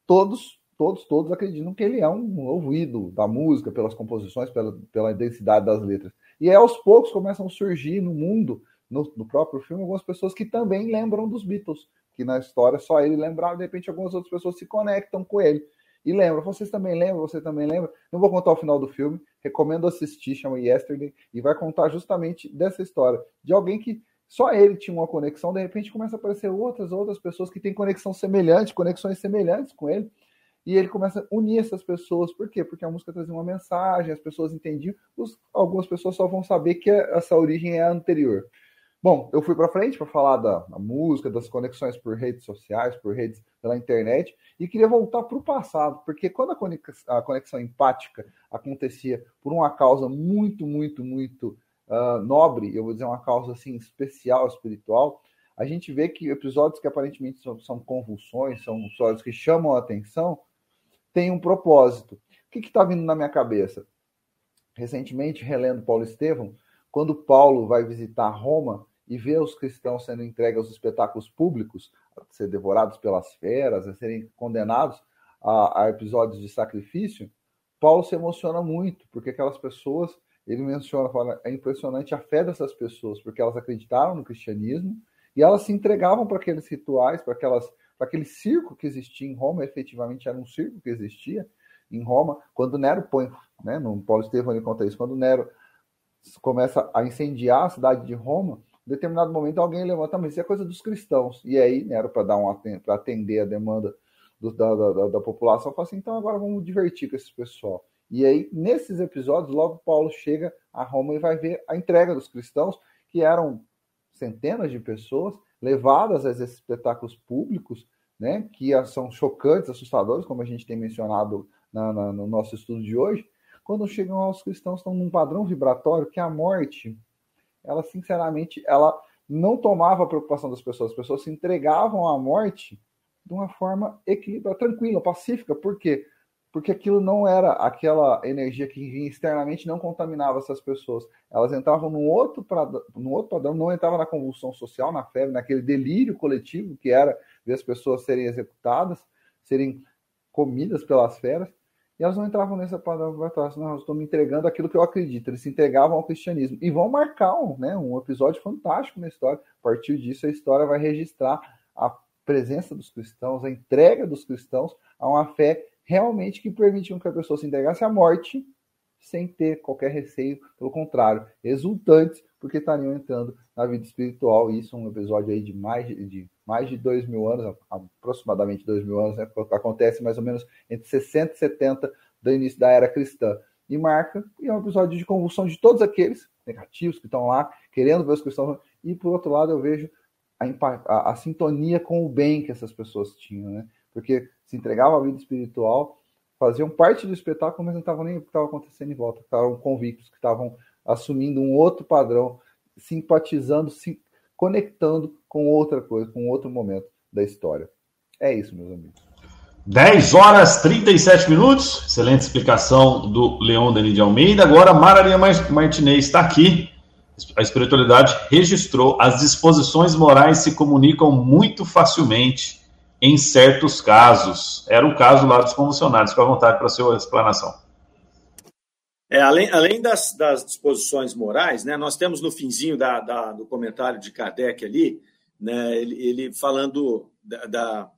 todos, todos, todos acreditam que ele é um ouvido da música, pelas composições, pela, pela densidade das letras. E aí, aos poucos começam a surgir no mundo, no, no, próprio filme, algumas pessoas que também lembram dos Beatles, que na história só ele lembrava, de repente algumas outras pessoas se conectam com ele. E lembram, vocês também lembram, você também lembra. Não vou contar o final do filme, recomendo assistir, chama Yesterday, e vai contar justamente dessa história, de alguém que só ele tinha uma conexão, de repente começa a aparecer outras outras pessoas que têm conexão semelhante, conexões semelhantes com ele, e ele começa a unir essas pessoas. Por quê? Porque a música trazia uma mensagem, as pessoas entendiam, os, algumas pessoas só vão saber que essa origem é anterior. Bom, eu fui para frente para falar da, da, música, das conexões por redes sociais, por redes pela internet, e queria voltar para o passado, porque quando a conexão, a conexão empática acontecia por uma causa muito, muito, muito uh, nobre, eu vou dizer uma causa assim especial, espiritual, a gente vê que episódios que aparentemente são, são convulsões, são episódios que chamam a atenção, têm um propósito. O que está vindo na minha cabeça? Recentemente, relendo Paulo Estevão, quando Paulo vai visitar Roma e vê os cristãos sendo entregues aos espetáculos públicos, a ser devorados pelas feras, a serem condenados a, a episódios de sacrifício, Paulo se emociona muito, porque aquelas pessoas, ele menciona, fala, é impressionante a fé dessas pessoas, porque elas acreditaram no cristianismo e elas se entregavam para aqueles rituais, para aquelas para aquele circo que existia em Roma, efetivamente era um circo que existia em Roma, quando Nero põe, né, no Paulo Estevão ele conta isso, quando Nero começa a incendiar a cidade de Roma, em determinado momento alguém levanta, mas isso é coisa dos cristãos. E aí Nero, para dar um para atender a demanda do, da, da, da, população, fala assim, então agora vamos divertir com esse pessoal. E aí, nesses episódios, logo Paulo chega a Roma e vai ver a entrega dos cristãos, que eram centenas de pessoas, levadas a esses espetáculos públicos, né, que são chocantes, assustadores, como a gente tem mencionado na, na, no nosso estudo de hoje, quando chegam aos cristãos estão num padrão vibratório que a morte, ela sinceramente, ela não tomava a preocupação das pessoas, as pessoas se entregavam à morte de uma forma equilibrada, tranquila, pacífica, por quê? Porque aquilo não era aquela energia que vinha externamente, não contaminava essas pessoas. Elas entravam num outro, num outro padrão, não entravam na convulsão social, na febre, naquele delírio coletivo que era ver as pessoas serem executadas, serem comidas pelas feras, e elas não entravam nessa padrão vibratório, não, eu estou me entregando aquilo que eu acredito. Eles se entregavam ao cristianismo. E vão marcar um, né, um episódio fantástico na história. A partir disso, a história vai registrar a presença dos cristãos, a entrega dos cristãos a uma fé realmente que permitiam que a pessoa se entregasse à morte sem ter qualquer receio, pelo contrário, exultantes, porque estariam entrando na vida espiritual. Isso é um episódio aí de mais de, de mais de dois mil anos, aproximadamente dois mil anos, né? acontece mais ou menos entre 60 e 70 do início da era cristã. E marca, e é um episódio de convulsão de todos aqueles negativos que estão lá, querendo ver os cristãos. E por outro lado, eu vejo a, a, a sintonia com o bem que essas pessoas tinham, né? Porque se entregavam à vida espiritual, faziam parte do espetáculo, mas não estavam nem o que estava acontecendo em volta, estavam convictos, que estavam assumindo um outro padrão, simpatizando, se conectando com outra coisa, com outro momento da história. É isso, meus amigos. 10 horas 37 minutos. Excelente explicação do Leão Denis de Almeida. Agora, Maralinha Martinez está aqui. A espiritualidade registrou as disposições morais se comunicam muito facilmente em certos casos. Era o caso lá dos convulsionários. Fica à vontade para a sua explanação. É, além, além das, das, disposições morais, né, nós temos no finzinho da, da, do comentário de Kardec ali, né, ele, ele falando da, da,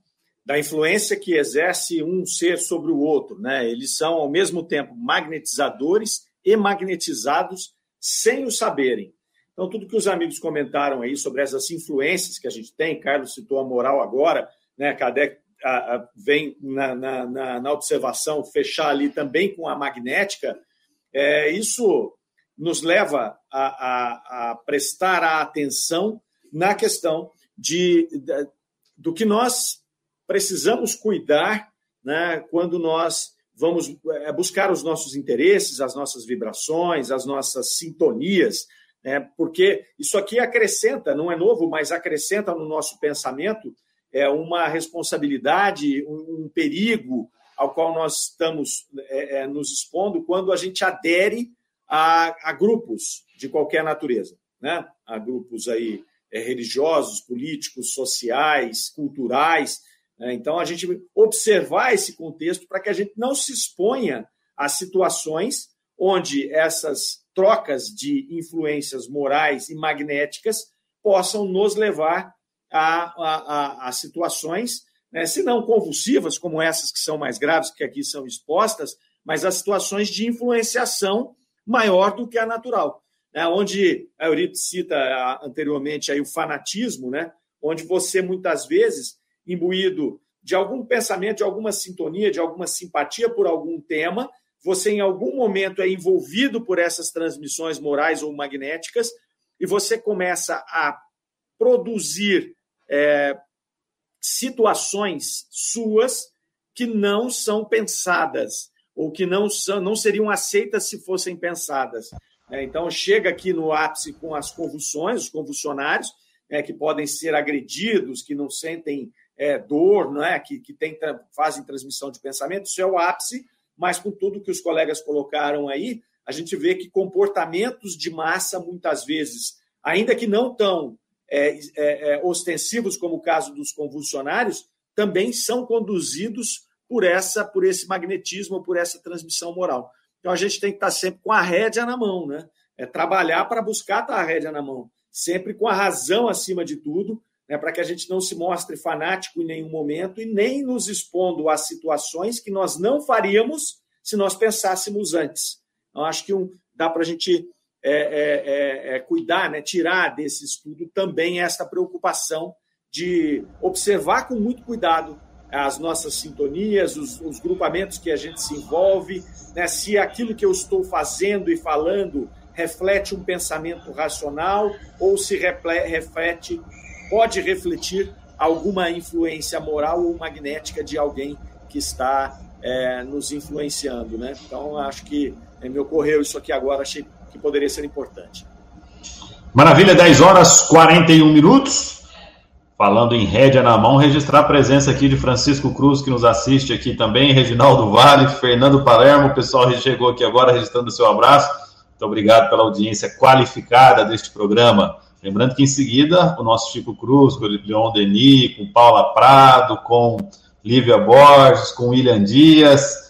da, influência que exerce um ser sobre o outro. Né? Eles são, ao mesmo tempo, magnetizadores e magnetizados sem o saberem. Então, tudo que os amigos comentaram aí sobre essas influências que a gente tem, Carlos citou a moral agora, né? Kardec a, a, vem na, na, na, observação fechar ali também com a magnética, é, isso nos leva a, a, a, prestar a atenção na questão de, de, do que nós precisamos cuidar né, quando nós vamos é, buscar os nossos interesses, as nossas vibrações, as nossas sintonias, né, porque isso aqui acrescenta, não é novo, mas acrescenta no nosso pensamento é, uma responsabilidade, um, perigo ao qual nós estamos é, é, nos expondo quando a gente adere a, a, grupos de qualquer natureza, né? a grupos aí é, religiosos, políticos, sociais, culturais. Né? Então, a gente observar esse contexto para que a gente não se exponha a situações onde essas trocas de influências morais e magnéticas possam nos levar a, a, a situações, né, se não convulsivas, como essas que são mais graves, que aqui são expostas, mas a situações de influenciação maior do que a natural. Né, onde a Euripides cita anteriormente aí o fanatismo, né, onde você muitas vezes, imbuído de algum pensamento, de alguma sintonia, de alguma simpatia por algum tema, você em algum momento é envolvido por essas transmissões morais ou magnéticas e você começa a produzir é, situações suas que não são pensadas ou que não, são, não seriam aceitas se fossem pensadas. É, então, chega aqui no ápice com as convulsões, os convulsionários, é, que podem ser agredidos, que não sentem é, dor, não é? que, que tem, fazem transmissão de pensamento, isso é o ápice, mas com tudo que os colegas colocaram aí, a gente vê que comportamentos de massa, muitas vezes, ainda que não tão é, é, é, ostensivos, como o caso dos convulsionários, também são conduzidos por essa, por esse magnetismo, por essa transmissão moral. Então a gente tem que estar sempre com a rédea na mão, né? É trabalhar para buscar estar a rédea na mão, sempre com a razão acima de tudo, né, para que a gente não se mostre fanático em nenhum momento e nem nos expondo a situações que nós não faríamos se nós pensássemos antes. Então, acho que um, dá para a gente é, é, é, é, cuidar, né, tirar desse estudo também esta preocupação de observar com muito cuidado as nossas sintonias, os, os grupamentos que a gente se envolve, né, se aquilo que eu estou fazendo e falando reflete um pensamento racional ou se reflete pode refletir alguma influência moral ou magnética de alguém que está é, nos influenciando, né? Então acho que é, me ocorreu isso aqui agora, achei que poderia ser importante. Maravilha, 10 horas 41 minutos. Falando em rédea na mão, registrar a presença aqui de Francisco Cruz, que nos assiste aqui também, Reginaldo Vale, Fernando Palermo, o pessoal chegou aqui agora registrando o seu abraço. Muito obrigado pela audiência qualificada deste programa. Lembrando que em seguida o nosso Chico Cruz, com o Leon Denis, com Paula Prado, com Lívia Borges, com William Dias,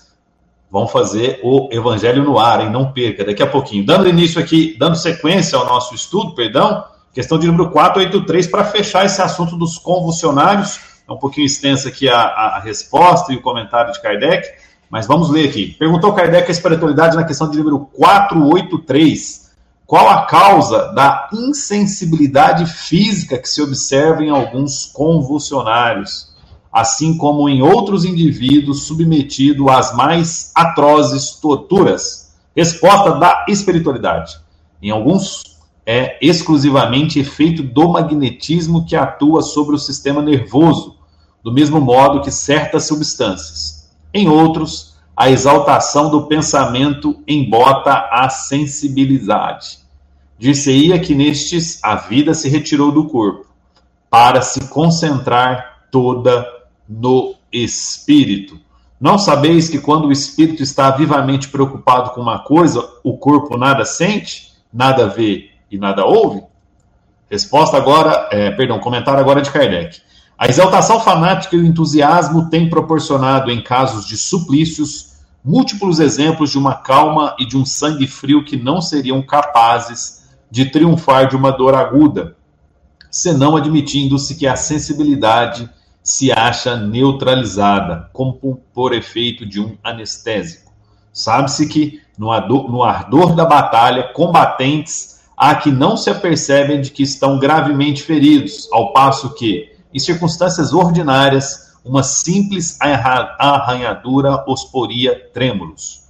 vão fazer o Evangelho no ar, hein? Não perca, daqui a pouquinho. Dando início aqui, dando sequência ao nosso estudo, perdão, questão de número 483, para fechar esse assunto dos convulsionários. É um pouquinho extensa aqui a, a, resposta e o comentário de Kardec, mas vamos ler aqui. Perguntou Kardec a espiritualidade na questão de número 483 qual a causa da insensibilidade física que se observa em alguns convulsionários, assim como em outros indivíduos submetidos às mais atrozes torturas? Resposta da espiritualidade. Em alguns, é exclusivamente efeito do magnetismo que atua sobre o sistema nervoso, do mesmo modo que certas substâncias. Em outros, a exaltação do pensamento embota a sensibilidade. Dir-se-ia que nestes a vida se retirou do corpo, para se concentrar toda no espírito. Não sabeis que quando o espírito está vivamente preocupado com uma coisa, o corpo nada sente, nada vê e nada ouve? Resposta agora, é, perdão, comentário agora de Kardec. A exaltação fanática e o entusiasmo têm proporcionado, em casos de suplícios, múltiplos exemplos de uma calma e de um sangue frio que não seriam capazes de triunfar de uma dor aguda, senão admitindo-se que a sensibilidade se acha neutralizada, como por efeito de um anestésico. Sabe-se que, no ardor, da batalha, combatentes há que não se apercebem de que estão gravemente feridos, ao passo que, em circunstâncias ordinárias, uma simples arranhadura os poria trêmulos.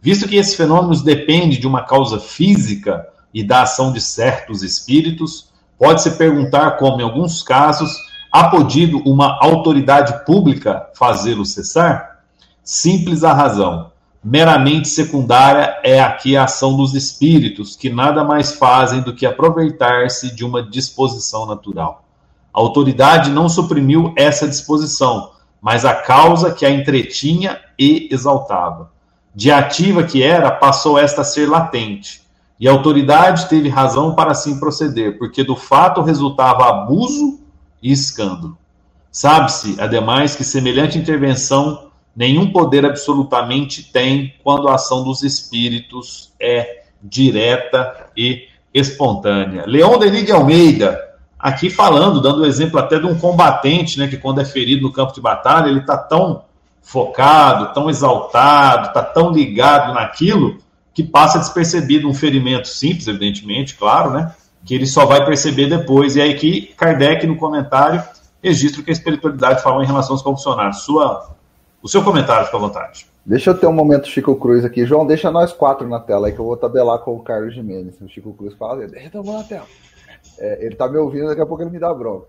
Visto que esses fenômenos dependem de uma causa física e da ação de certos espíritos, pode-se perguntar como, em alguns casos, há podido uma autoridade pública fazê-lo cessar? Simples a razão. Meramente secundária é aqui a ação dos espíritos, que nada mais fazem do que aproveitar-se de uma disposição natural. A autoridade não suprimiu essa disposição, mas a causa que a entretinha e exaltava. De ativa que era, passou esta a ser latente. E a autoridade teve razão para assim proceder, porque do fato resultava abuso e escândalo. Sabe-se, ademais, que semelhante intervenção nenhum poder absolutamente tem quando a ação dos espíritos é direta e espontânea. Leão Denis de Almeida, aqui falando, dando o exemplo até de um combatente, né, que quando é ferido no campo de batalha, ele está tão focado, tão exaltado, está tão ligado naquilo, que passa despercebido um ferimento simples, evidentemente, claro, né, que ele só vai perceber depois. E aí que Kardec, no comentário, registra o que a espiritualidade fala em relação aos convulsionários. Sua, o seu comentário, fica à vontade. Deixa eu ter um momento Chico Cruz aqui. João, deixa nós quatro na tela aí que eu vou tabelar com o Carlos Jimenez. O Chico Cruz fala, deixa eu na tela. É, ele tá me ouvindo, daqui a pouco ele me dá bronca.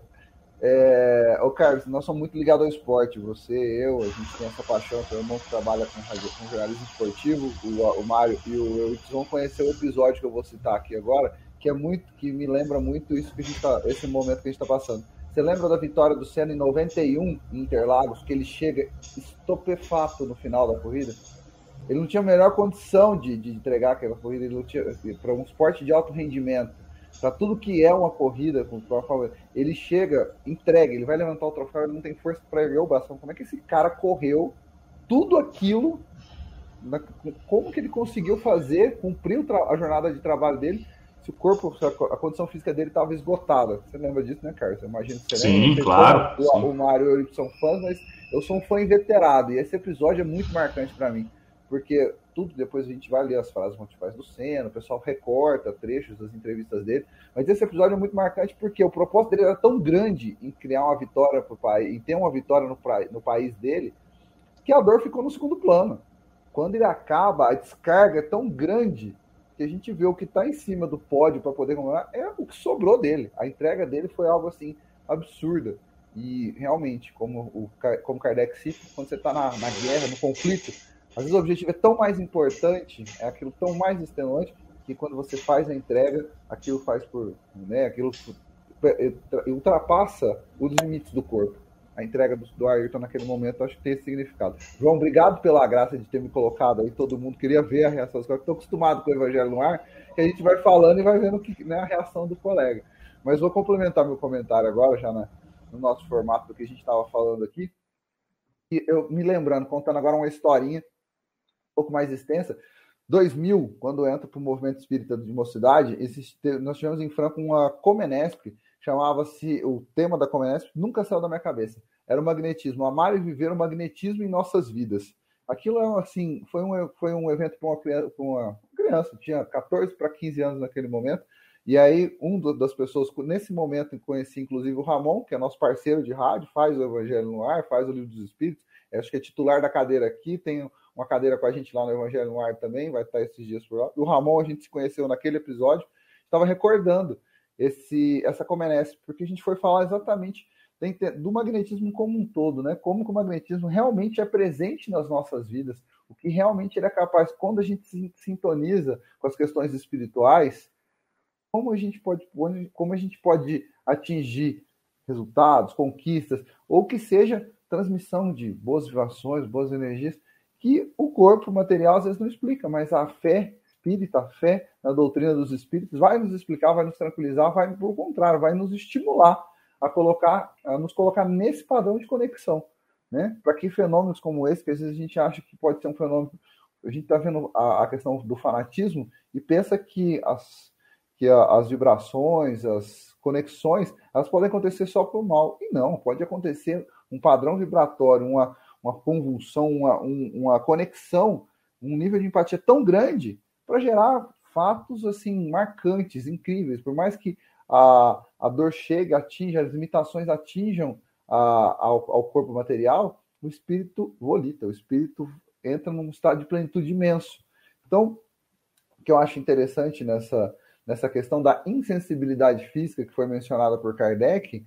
É, ô Carlos, nós somos muito ligados ao esporte. Você, eu, a gente tem essa paixão. Seu irmão que trabalha com, com jornalismo esportivo, o, o Mário e o vão conhecer o episódio que eu vou citar aqui agora, que é muito, que me lembra muito isso que a gente tá, esse momento que a gente está passando. Você lembra da vitória do Senna em 91 em Interlagos, que ele chega estupefato no final da corrida? Ele não tinha a melhor condição de, de entregar aquela corrida, ele não tinha para um esporte de alto rendimento para tudo que é uma corrida com o ele chega, entrega, ele vai levantar o troféu, ele não tem força para erguer o bastão. Como é que esse cara correu tudo aquilo, na, como que ele conseguiu fazer, cumprir a jornada de trabalho dele, o corpo, a, condição física dele estava esgotada. Você lembra disso, né, Carlos? Eu imagino que você sim, lembra. Claro, o, sim. o Mário e o são fãs, mas eu sou um fã inveterado, e esse episódio é muito marcante para mim, porque tudo depois a gente vai ler as frases motivais do Senna, o pessoal recorta trechos das entrevistas dele, mas esse episódio é muito marcante porque o propósito dele era tão grande em criar uma vitória para o país, em ter uma vitória no, no país dele, que a dor ficou no segundo plano. Quando ele acaba, a descarga é tão grande que a gente vê o que está em cima do pódio para poder comemorar é o que sobrou dele. A entrega dele foi algo assim absurda. E realmente, como, o, como Kardec cita, quando você está na, na guerra, no conflito, às vezes o objetivo é tão mais importante, é aquilo tão mais extenuante, que quando você faz a entrega, aquilo faz por. Né, aquilo ultrapassa os limites do corpo. A entrega do, do Ayrton naquele momento acho que tem esse significado. João, obrigado pela graça de ter me colocado aí. Todo mundo queria ver a reação colegas. Estou acostumado com o Evangelho no ar, que a gente vai falando e vai vendo que, né, a reação do colega. Mas vou complementar meu comentário agora, já na, no nosso formato do que a gente estava falando aqui. E eu me lembrando, contando agora uma historinha pouco mais extensa. 2000, quando entra para o movimento espírita de mocidade, existe, nós tivemos em Franco uma Comenesp, chamava-se, o tema da Comenesp nunca saiu da minha cabeça, era o magnetismo, amar e viver o magnetismo em nossas vidas. Aquilo é assim, foi um, foi um evento para uma criança, uma criança, tinha 14 para 15 anos naquele momento, e aí um das pessoas, nesse momento, conheci inclusive o Ramon, que é nosso parceiro de rádio, faz o Evangelho no Ar, faz o Livro dos Espíritos, acho que é titular da cadeira aqui, tem uma cadeira com a gente lá no Evangelho no Ar também, vai estar esses dias por lá. O Ramon, a gente se conheceu naquele episódio, estava recordando esse, essa Comenesp, porque a gente foi falar exatamente do magnetismo como um todo, né? Como que o magnetismo realmente é presente nas nossas vidas, o que realmente ele é capaz, quando a gente se sintoniza com as questões espirituais, como a gente pode, como a gente pode atingir resultados, conquistas, ou que seja transmissão de boas vibrações, boas energias, que o corpo material às vezes não explica, mas a fé espírita, a fé na doutrina dos espíritos vai nos explicar, vai nos tranquilizar, vai, pelo contrário, vai nos estimular a colocar, a nos colocar nesse padrão de conexão, né? Para que fenômenos como esse, que às vezes a gente acha que pode ser um fenômeno, a gente está vendo a, a, questão do fanatismo e pensa que as que a, as vibrações, as conexões, elas podem acontecer só por mal e não, pode acontecer um padrão vibratório, uma uma convulsão, uma, um, uma conexão, um nível de empatia tão grande para gerar fatos assim marcantes, incríveis. Por mais que a, a dor chegue, atinja, as limitações atinjam a, ao, ao corpo material, o espírito volita, o espírito entra num estado de plenitude imenso. Então, o que eu acho interessante nessa, nessa questão da insensibilidade física que foi mencionada por Kardec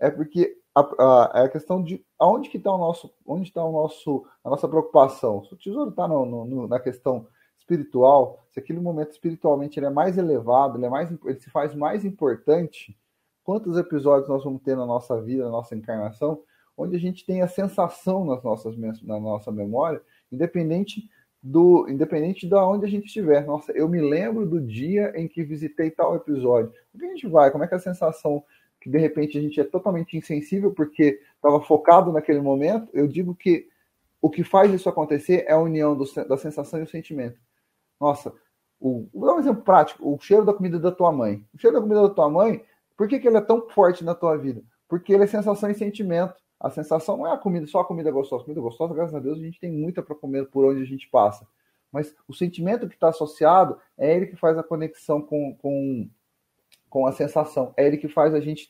é porque a, a, é a questão de aonde que está o nosso, onde está o nosso, a nossa preocupação. O tesouro está na questão espiritual, se aquele momento espiritualmente ele é mais elevado, ele, é mais, ele se faz mais importante, quantos episódios nós vamos ter na nossa vida, na nossa encarnação, onde a gente tem a sensação nas nossas, na nossa memória, independente do independente de onde a gente estiver. Nossa, eu me lembro do dia em que visitei tal episódio. O que a gente vai? Como é que é a sensação que de repente a gente é totalmente insensível porque estava focado naquele momento, eu digo que o que faz isso acontecer é a união do, da sensação e o sentimento. Nossa, o, vou dar um exemplo prático: o cheiro da comida da tua mãe. O cheiro da comida da tua mãe, por que, que ele é tão forte na tua vida? Porque ele é sensação e sentimento. A sensação não é a comida, só a comida gostosa. A comida gostosa, graças a Deus, a gente tem muita para comer por onde a gente passa. Mas o sentimento que está associado é ele que faz a conexão com, com com a sensação. É ele que faz a gente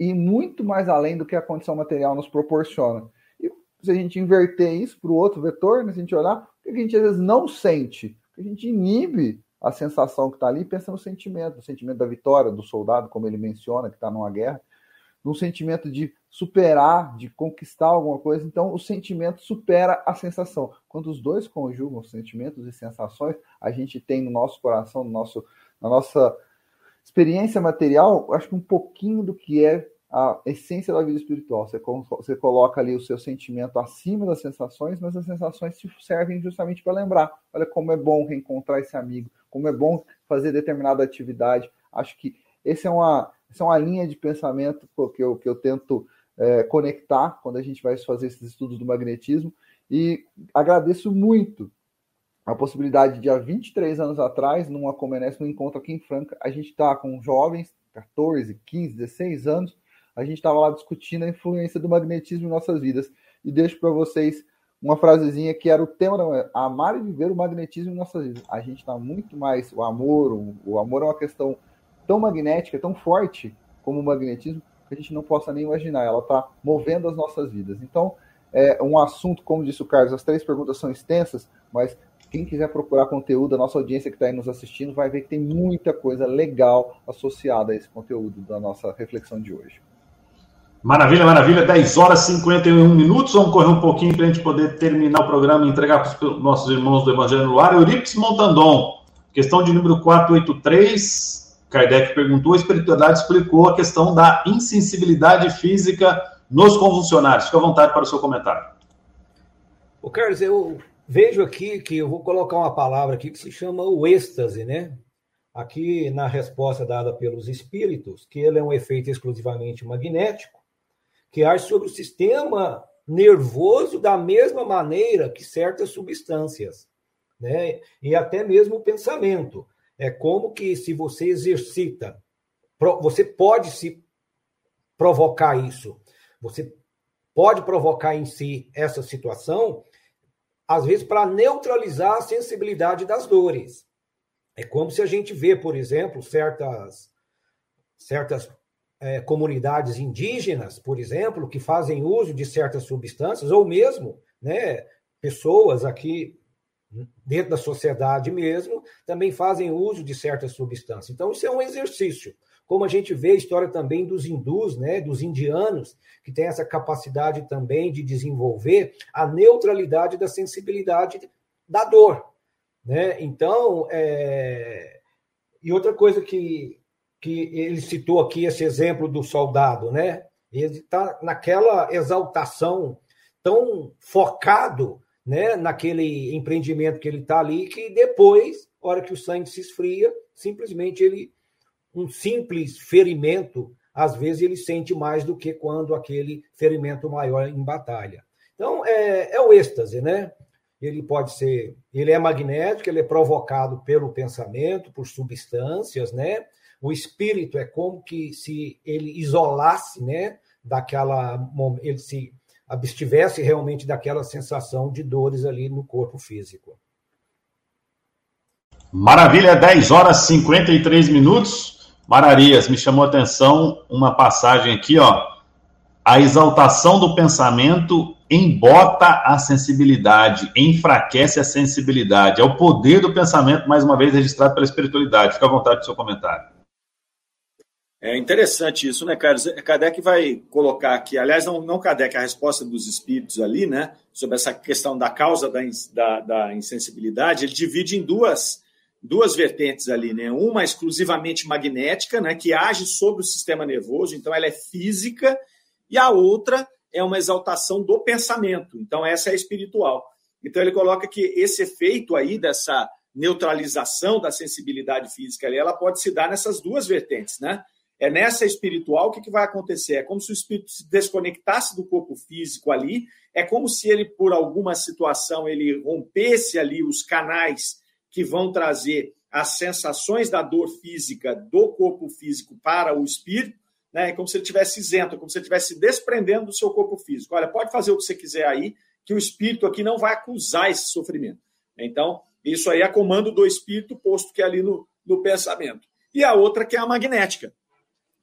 ir muito mais além do que a condição material nos proporciona. E se a gente inverter isso para o outro vetor, né, se a gente olhar, o que a gente às vezes não sente? A gente inibe a sensação que está ali, pensa no sentimento, no sentimento da vitória do soldado, como ele menciona, que está numa guerra, no sentimento de superar, de conquistar alguma coisa. Então, o sentimento supera a sensação. Quando os dois conjugam sentimentos e sensações, a gente tem no nosso coração, no nosso, na nossa Experiência material, acho que um pouquinho do que é a essência da vida espiritual. Você, você coloca ali o seu sentimento acima das sensações, mas as sensações te servem justamente para lembrar. Olha como é bom reencontrar esse amigo, como é bom fazer determinada atividade. Acho que esse é uma, essa é uma linha de pensamento que eu, que eu tento é, conectar quando a gente vai fazer esses estudos do magnetismo E agradeço muito a possibilidade de há 23 anos atrás, numa Comenes, num encontro aqui em Franca, a gente está com jovens, 14, 15, 16 anos, a gente estava lá discutindo a influência do magnetismo em nossas vidas. E deixo para vocês uma frasezinha que era o tema da amar e viver o magnetismo em nossas vidas. A gente está muito mais o amor, o, o, amor é uma questão tão magnética, tão forte como o magnetismo que a gente não possa nem imaginar. Ela está movendo as nossas vidas. Então, é um assunto, como disse o Carlos, as três perguntas são extensas, mas quem quiser procurar conteúdo, a nossa audiência que está aí nos assistindo vai ver que tem muita coisa legal associada a esse conteúdo da nossa reflexão de hoje. Maravilha, maravilha. 10 horas e 51 minutos. Vamos correr um pouquinho para a gente poder terminar o programa e entregar para os nossos irmãos do Evangelho no Ar. Euripides Montandon, questão de número 483. Kardec perguntou, a espiritualidade explicou a questão da insensibilidade física nos convulsionários. Fique à vontade para o seu comentário. O Carlos, eu vejo aqui que eu vou colocar uma palavra aqui que se chama o êxtase, né? Aqui na resposta dada pelos espíritos, que ele é um efeito exclusivamente magnético, que age sobre o sistema nervoso da mesma maneira que certas substâncias, né? E até mesmo o pensamento. É como que se você exercita, você pode se provocar isso. Você pode provocar em si essa situação, às vezes para neutralizar a sensibilidade das dores. É como se a gente vê, por exemplo, certas certas é, comunidades indígenas, por exemplo, que fazem uso de certas substâncias, ou mesmo né, pessoas aqui dentro da sociedade mesmo, também fazem uso de certas substâncias. Então, isso é um exercício. Como a gente vê a história também dos hindus, né, dos indianos, que tem essa capacidade também de desenvolver a neutralidade da sensibilidade da dor. Né? Então, é... e outra coisa que, que ele citou aqui esse exemplo do soldado, né? Ele está naquela exaltação tão focado, né, naquele empreendimento que ele está ali, que depois, hora que o sangue se esfria, simplesmente ele um simples ferimento, às vezes ele sente mais do que quando aquele ferimento maior em batalha. Então é, é o êxtase, né? Ele pode ser, ele é magnético, ele é provocado pelo pensamento, por substâncias, né? O espírito é como que se ele isolasse, né, daquela ele se abstivesse realmente daquela sensação de dores ali no corpo físico. Maravilha, 10 horas e 53 minutos. Mararias, me chamou a atenção uma passagem aqui, ó. A exaltação do pensamento embota a sensibilidade, enfraquece a sensibilidade. É o poder do pensamento, mais uma vez, registrado pela espiritualidade. Fica à vontade do seu comentário. É interessante isso, né, Carlos? Kardec vai colocar aqui, aliás, não, não Kardec, a resposta dos espíritos ali, né, sobre essa questão da causa da, da, da insensibilidade, ele divide em duas, duas vertentes ali, né? Uma exclusivamente magnética, né, que age sobre o sistema nervoso, então ela é física, e a outra é uma exaltação do pensamento, então essa é espiritual. Então ele coloca que esse efeito aí dessa neutralização da sensibilidade física ali, ela pode se dar nessas duas vertentes, né? É nessa espiritual, o que, que vai acontecer? É como se o espírito se desconectasse do corpo físico ali, é como se ele, por alguma situação, ele rompesse ali os canais que vão trazer as sensações da dor física do corpo físico para o espírito, né? É como se ele tivesse isento, como se ele estivesse desprendendo do seu corpo físico. Olha, pode fazer o que você quiser aí, que o espírito aqui não vai acusar esse sofrimento. Então, isso aí é comando do espírito posto que é ali no, no pensamento. E a outra que é a magnética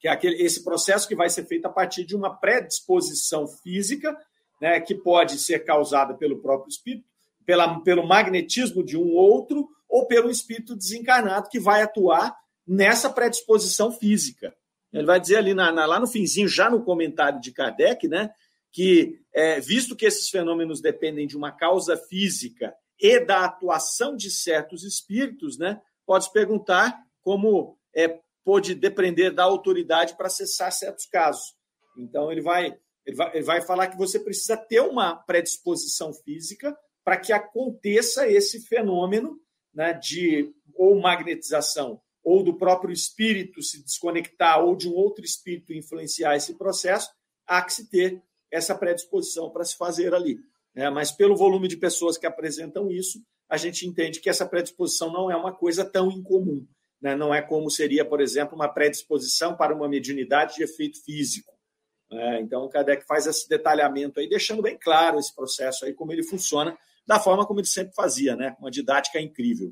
que é aquele, esse processo que vai ser feito a partir de uma predisposição física, né, que pode ser causada pelo próprio espírito, pela, pelo magnetismo de um outro, ou pelo espírito desencarnado que vai atuar nessa predisposição física. Ele vai dizer ali na, na, lá no finzinho, já no comentário de Kardec, né, que é, visto que esses fenômenos dependem de uma causa física e da atuação de certos espíritos, né, pode perguntar como é, pôde depender da autoridade para acessar certos casos. Então, ele vai, ele vai, ele vai falar que você precisa ter uma predisposição física para que aconteça esse fenômeno né, de ou magnetização ou do próprio espírito se desconectar ou de um outro espírito influenciar esse processo, há que se ter essa predisposição para se fazer ali. né? mas pelo volume de pessoas que apresentam isso, a gente entende que essa predisposição não é uma coisa tão incomum. Né? Não é como seria, por exemplo, uma predisposição para uma mediunidade de efeito físico. Né? Então, o Kardec faz esse detalhamento aí, deixando bem claro esse processo aí, como ele funciona, da forma como ele sempre fazia, né? uma didática incrível.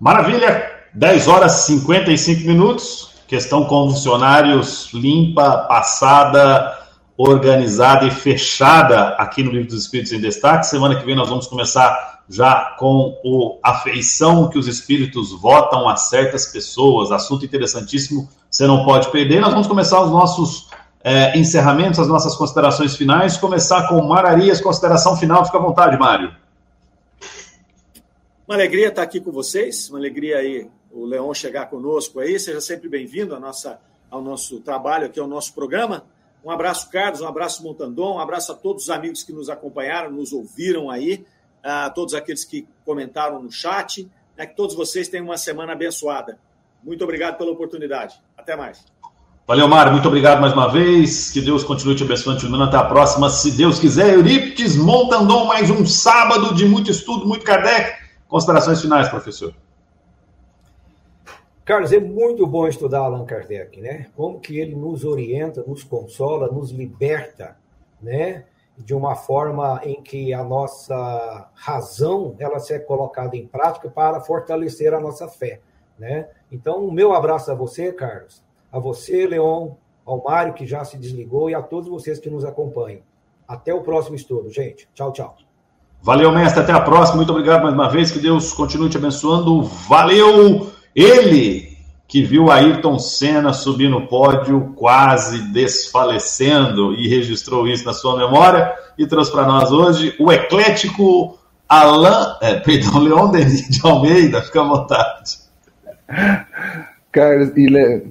Maravilha! 10 horas e 55 minutos. Questão com funcionários limpa, passada, organizada e fechada aqui no Livro dos Espíritos em Destaque. Semana que vem nós vamos começar já com o, a feição que os espíritos votam a certas pessoas. Assunto interessantíssimo, você não pode perder. Nós vamos começar os nossos é, encerramentos, as nossas considerações finais. Começar com Mararias, consideração final. Fica à vontade, Mário. Uma alegria estar aqui com vocês, uma alegria aí o Leon chegar conosco aí. Seja sempre bem-vindo ao nosso trabalho aqui, ao nosso programa. Um abraço, Carlos, um abraço, Montandon, um abraço a todos os amigos que nos acompanharam, nos ouviram aí, a todos aqueles que comentaram no chat. Né, que todos vocês tenham uma semana abençoada. Muito obrigado pela oportunidade. Até mais. Valeu, Mário. Muito obrigado mais uma vez. Que Deus continue te abençoando, te Até a próxima, se Deus quiser. Eurípides Montandon, mais um sábado de muito estudo, muito Kardec. Considerações finais, professor. Carlos, é muito bom estudar Allan Kardec, né? Como que ele nos orienta, nos consola, nos liberta, né? De uma forma em que a nossa razão ela seja colocada em prática para fortalecer a nossa fé, né? Então, o meu abraço a você, Carlos, a você, Leon, ao Mário que já se desligou e a todos vocês que nos acompanham. Até o próximo estudo, gente. Tchau, tchau. Valeu, mestre. Até a próxima. Muito obrigado mais uma vez. Que Deus continue te abençoando. Valeu! Ele que viu Ayrton Senna subir no pódio, quase desfalecendo, e registrou isso na sua memória, e trouxe para nós hoje o eclético Alain, é, perdão, Leon Denis de Almeida. Fica à vontade. Carlos,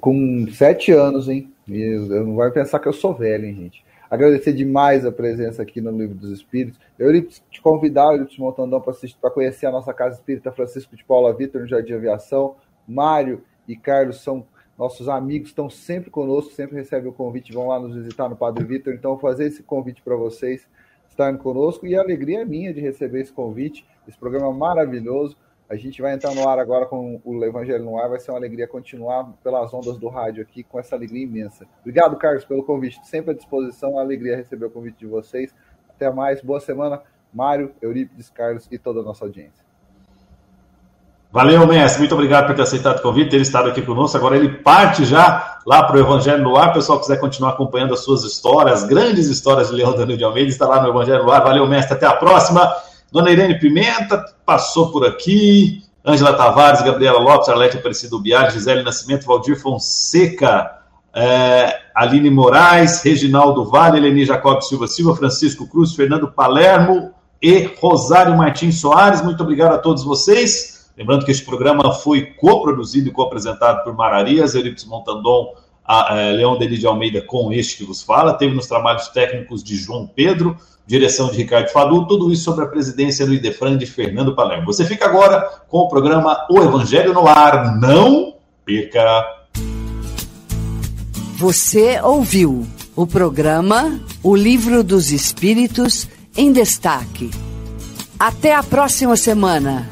com sete anos, hein? Não vai pensar que eu sou velho, hein, gente? Agradecer demais a presença aqui no Livro dos Espíritos. Eu iria te convidar, Euripides Montandão, para conhecer a nossa Casa Espírita Francisco de Paula Vitor, no Jardim Aviação. Mário e Carlos são nossos amigos, estão sempre conosco, sempre recebem o convite, vão lá nos visitar no Padre Vitor. Então, fazer esse convite para vocês estarem conosco e a alegria é minha de receber esse convite, esse programa maravilhoso. A gente vai entrar no ar agora com o Evangelho no ar. Vai ser uma alegria continuar pelas ondas do rádio aqui com essa alegria imensa. Obrigado, Carlos, pelo convite. Sempre à disposição. Uma alegria receber o convite de vocês. Até mais. Boa semana, Mário, Eurípides, Carlos e toda a nossa audiência. Valeu, mestre. Muito obrigado por ter aceitado o convite, ter estado aqui conosco. Agora ele parte já lá para o Evangelho no Ar. O pessoal quiser continuar acompanhando as suas histórias, as grandes histórias de Leão Danilo de Almeida, está lá no Evangelho no Ar. Valeu, mestre. Até a próxima. Dona Irene Pimenta passou por aqui. Ângela Tavares, Gabriela Lopes, Arlete Aparecido Biar, Gisele Nascimento, Valdir Fonseca, é, Aline Moraes, Reginaldo Vale, Eleni Jacob Silva Silva, Francisco Cruz, Fernando Palermo e Rosário Martins Soares. Muito obrigado a todos vocês. Lembrando que este programa foi coproduzido e co-apresentado por Mararias, Eurípides Montandon, é, Leão Deli de Almeida com este que vos fala. Teve nos trabalhos técnicos de João Pedro direção de Ricardo Fadu, tudo isso sobre a presidência do Idefran de Fernando Palermo. Você fica agora com o programa O Evangelho no Ar. Não perca! Você ouviu o programa O Livro dos Espíritos em Destaque. Até a próxima semana.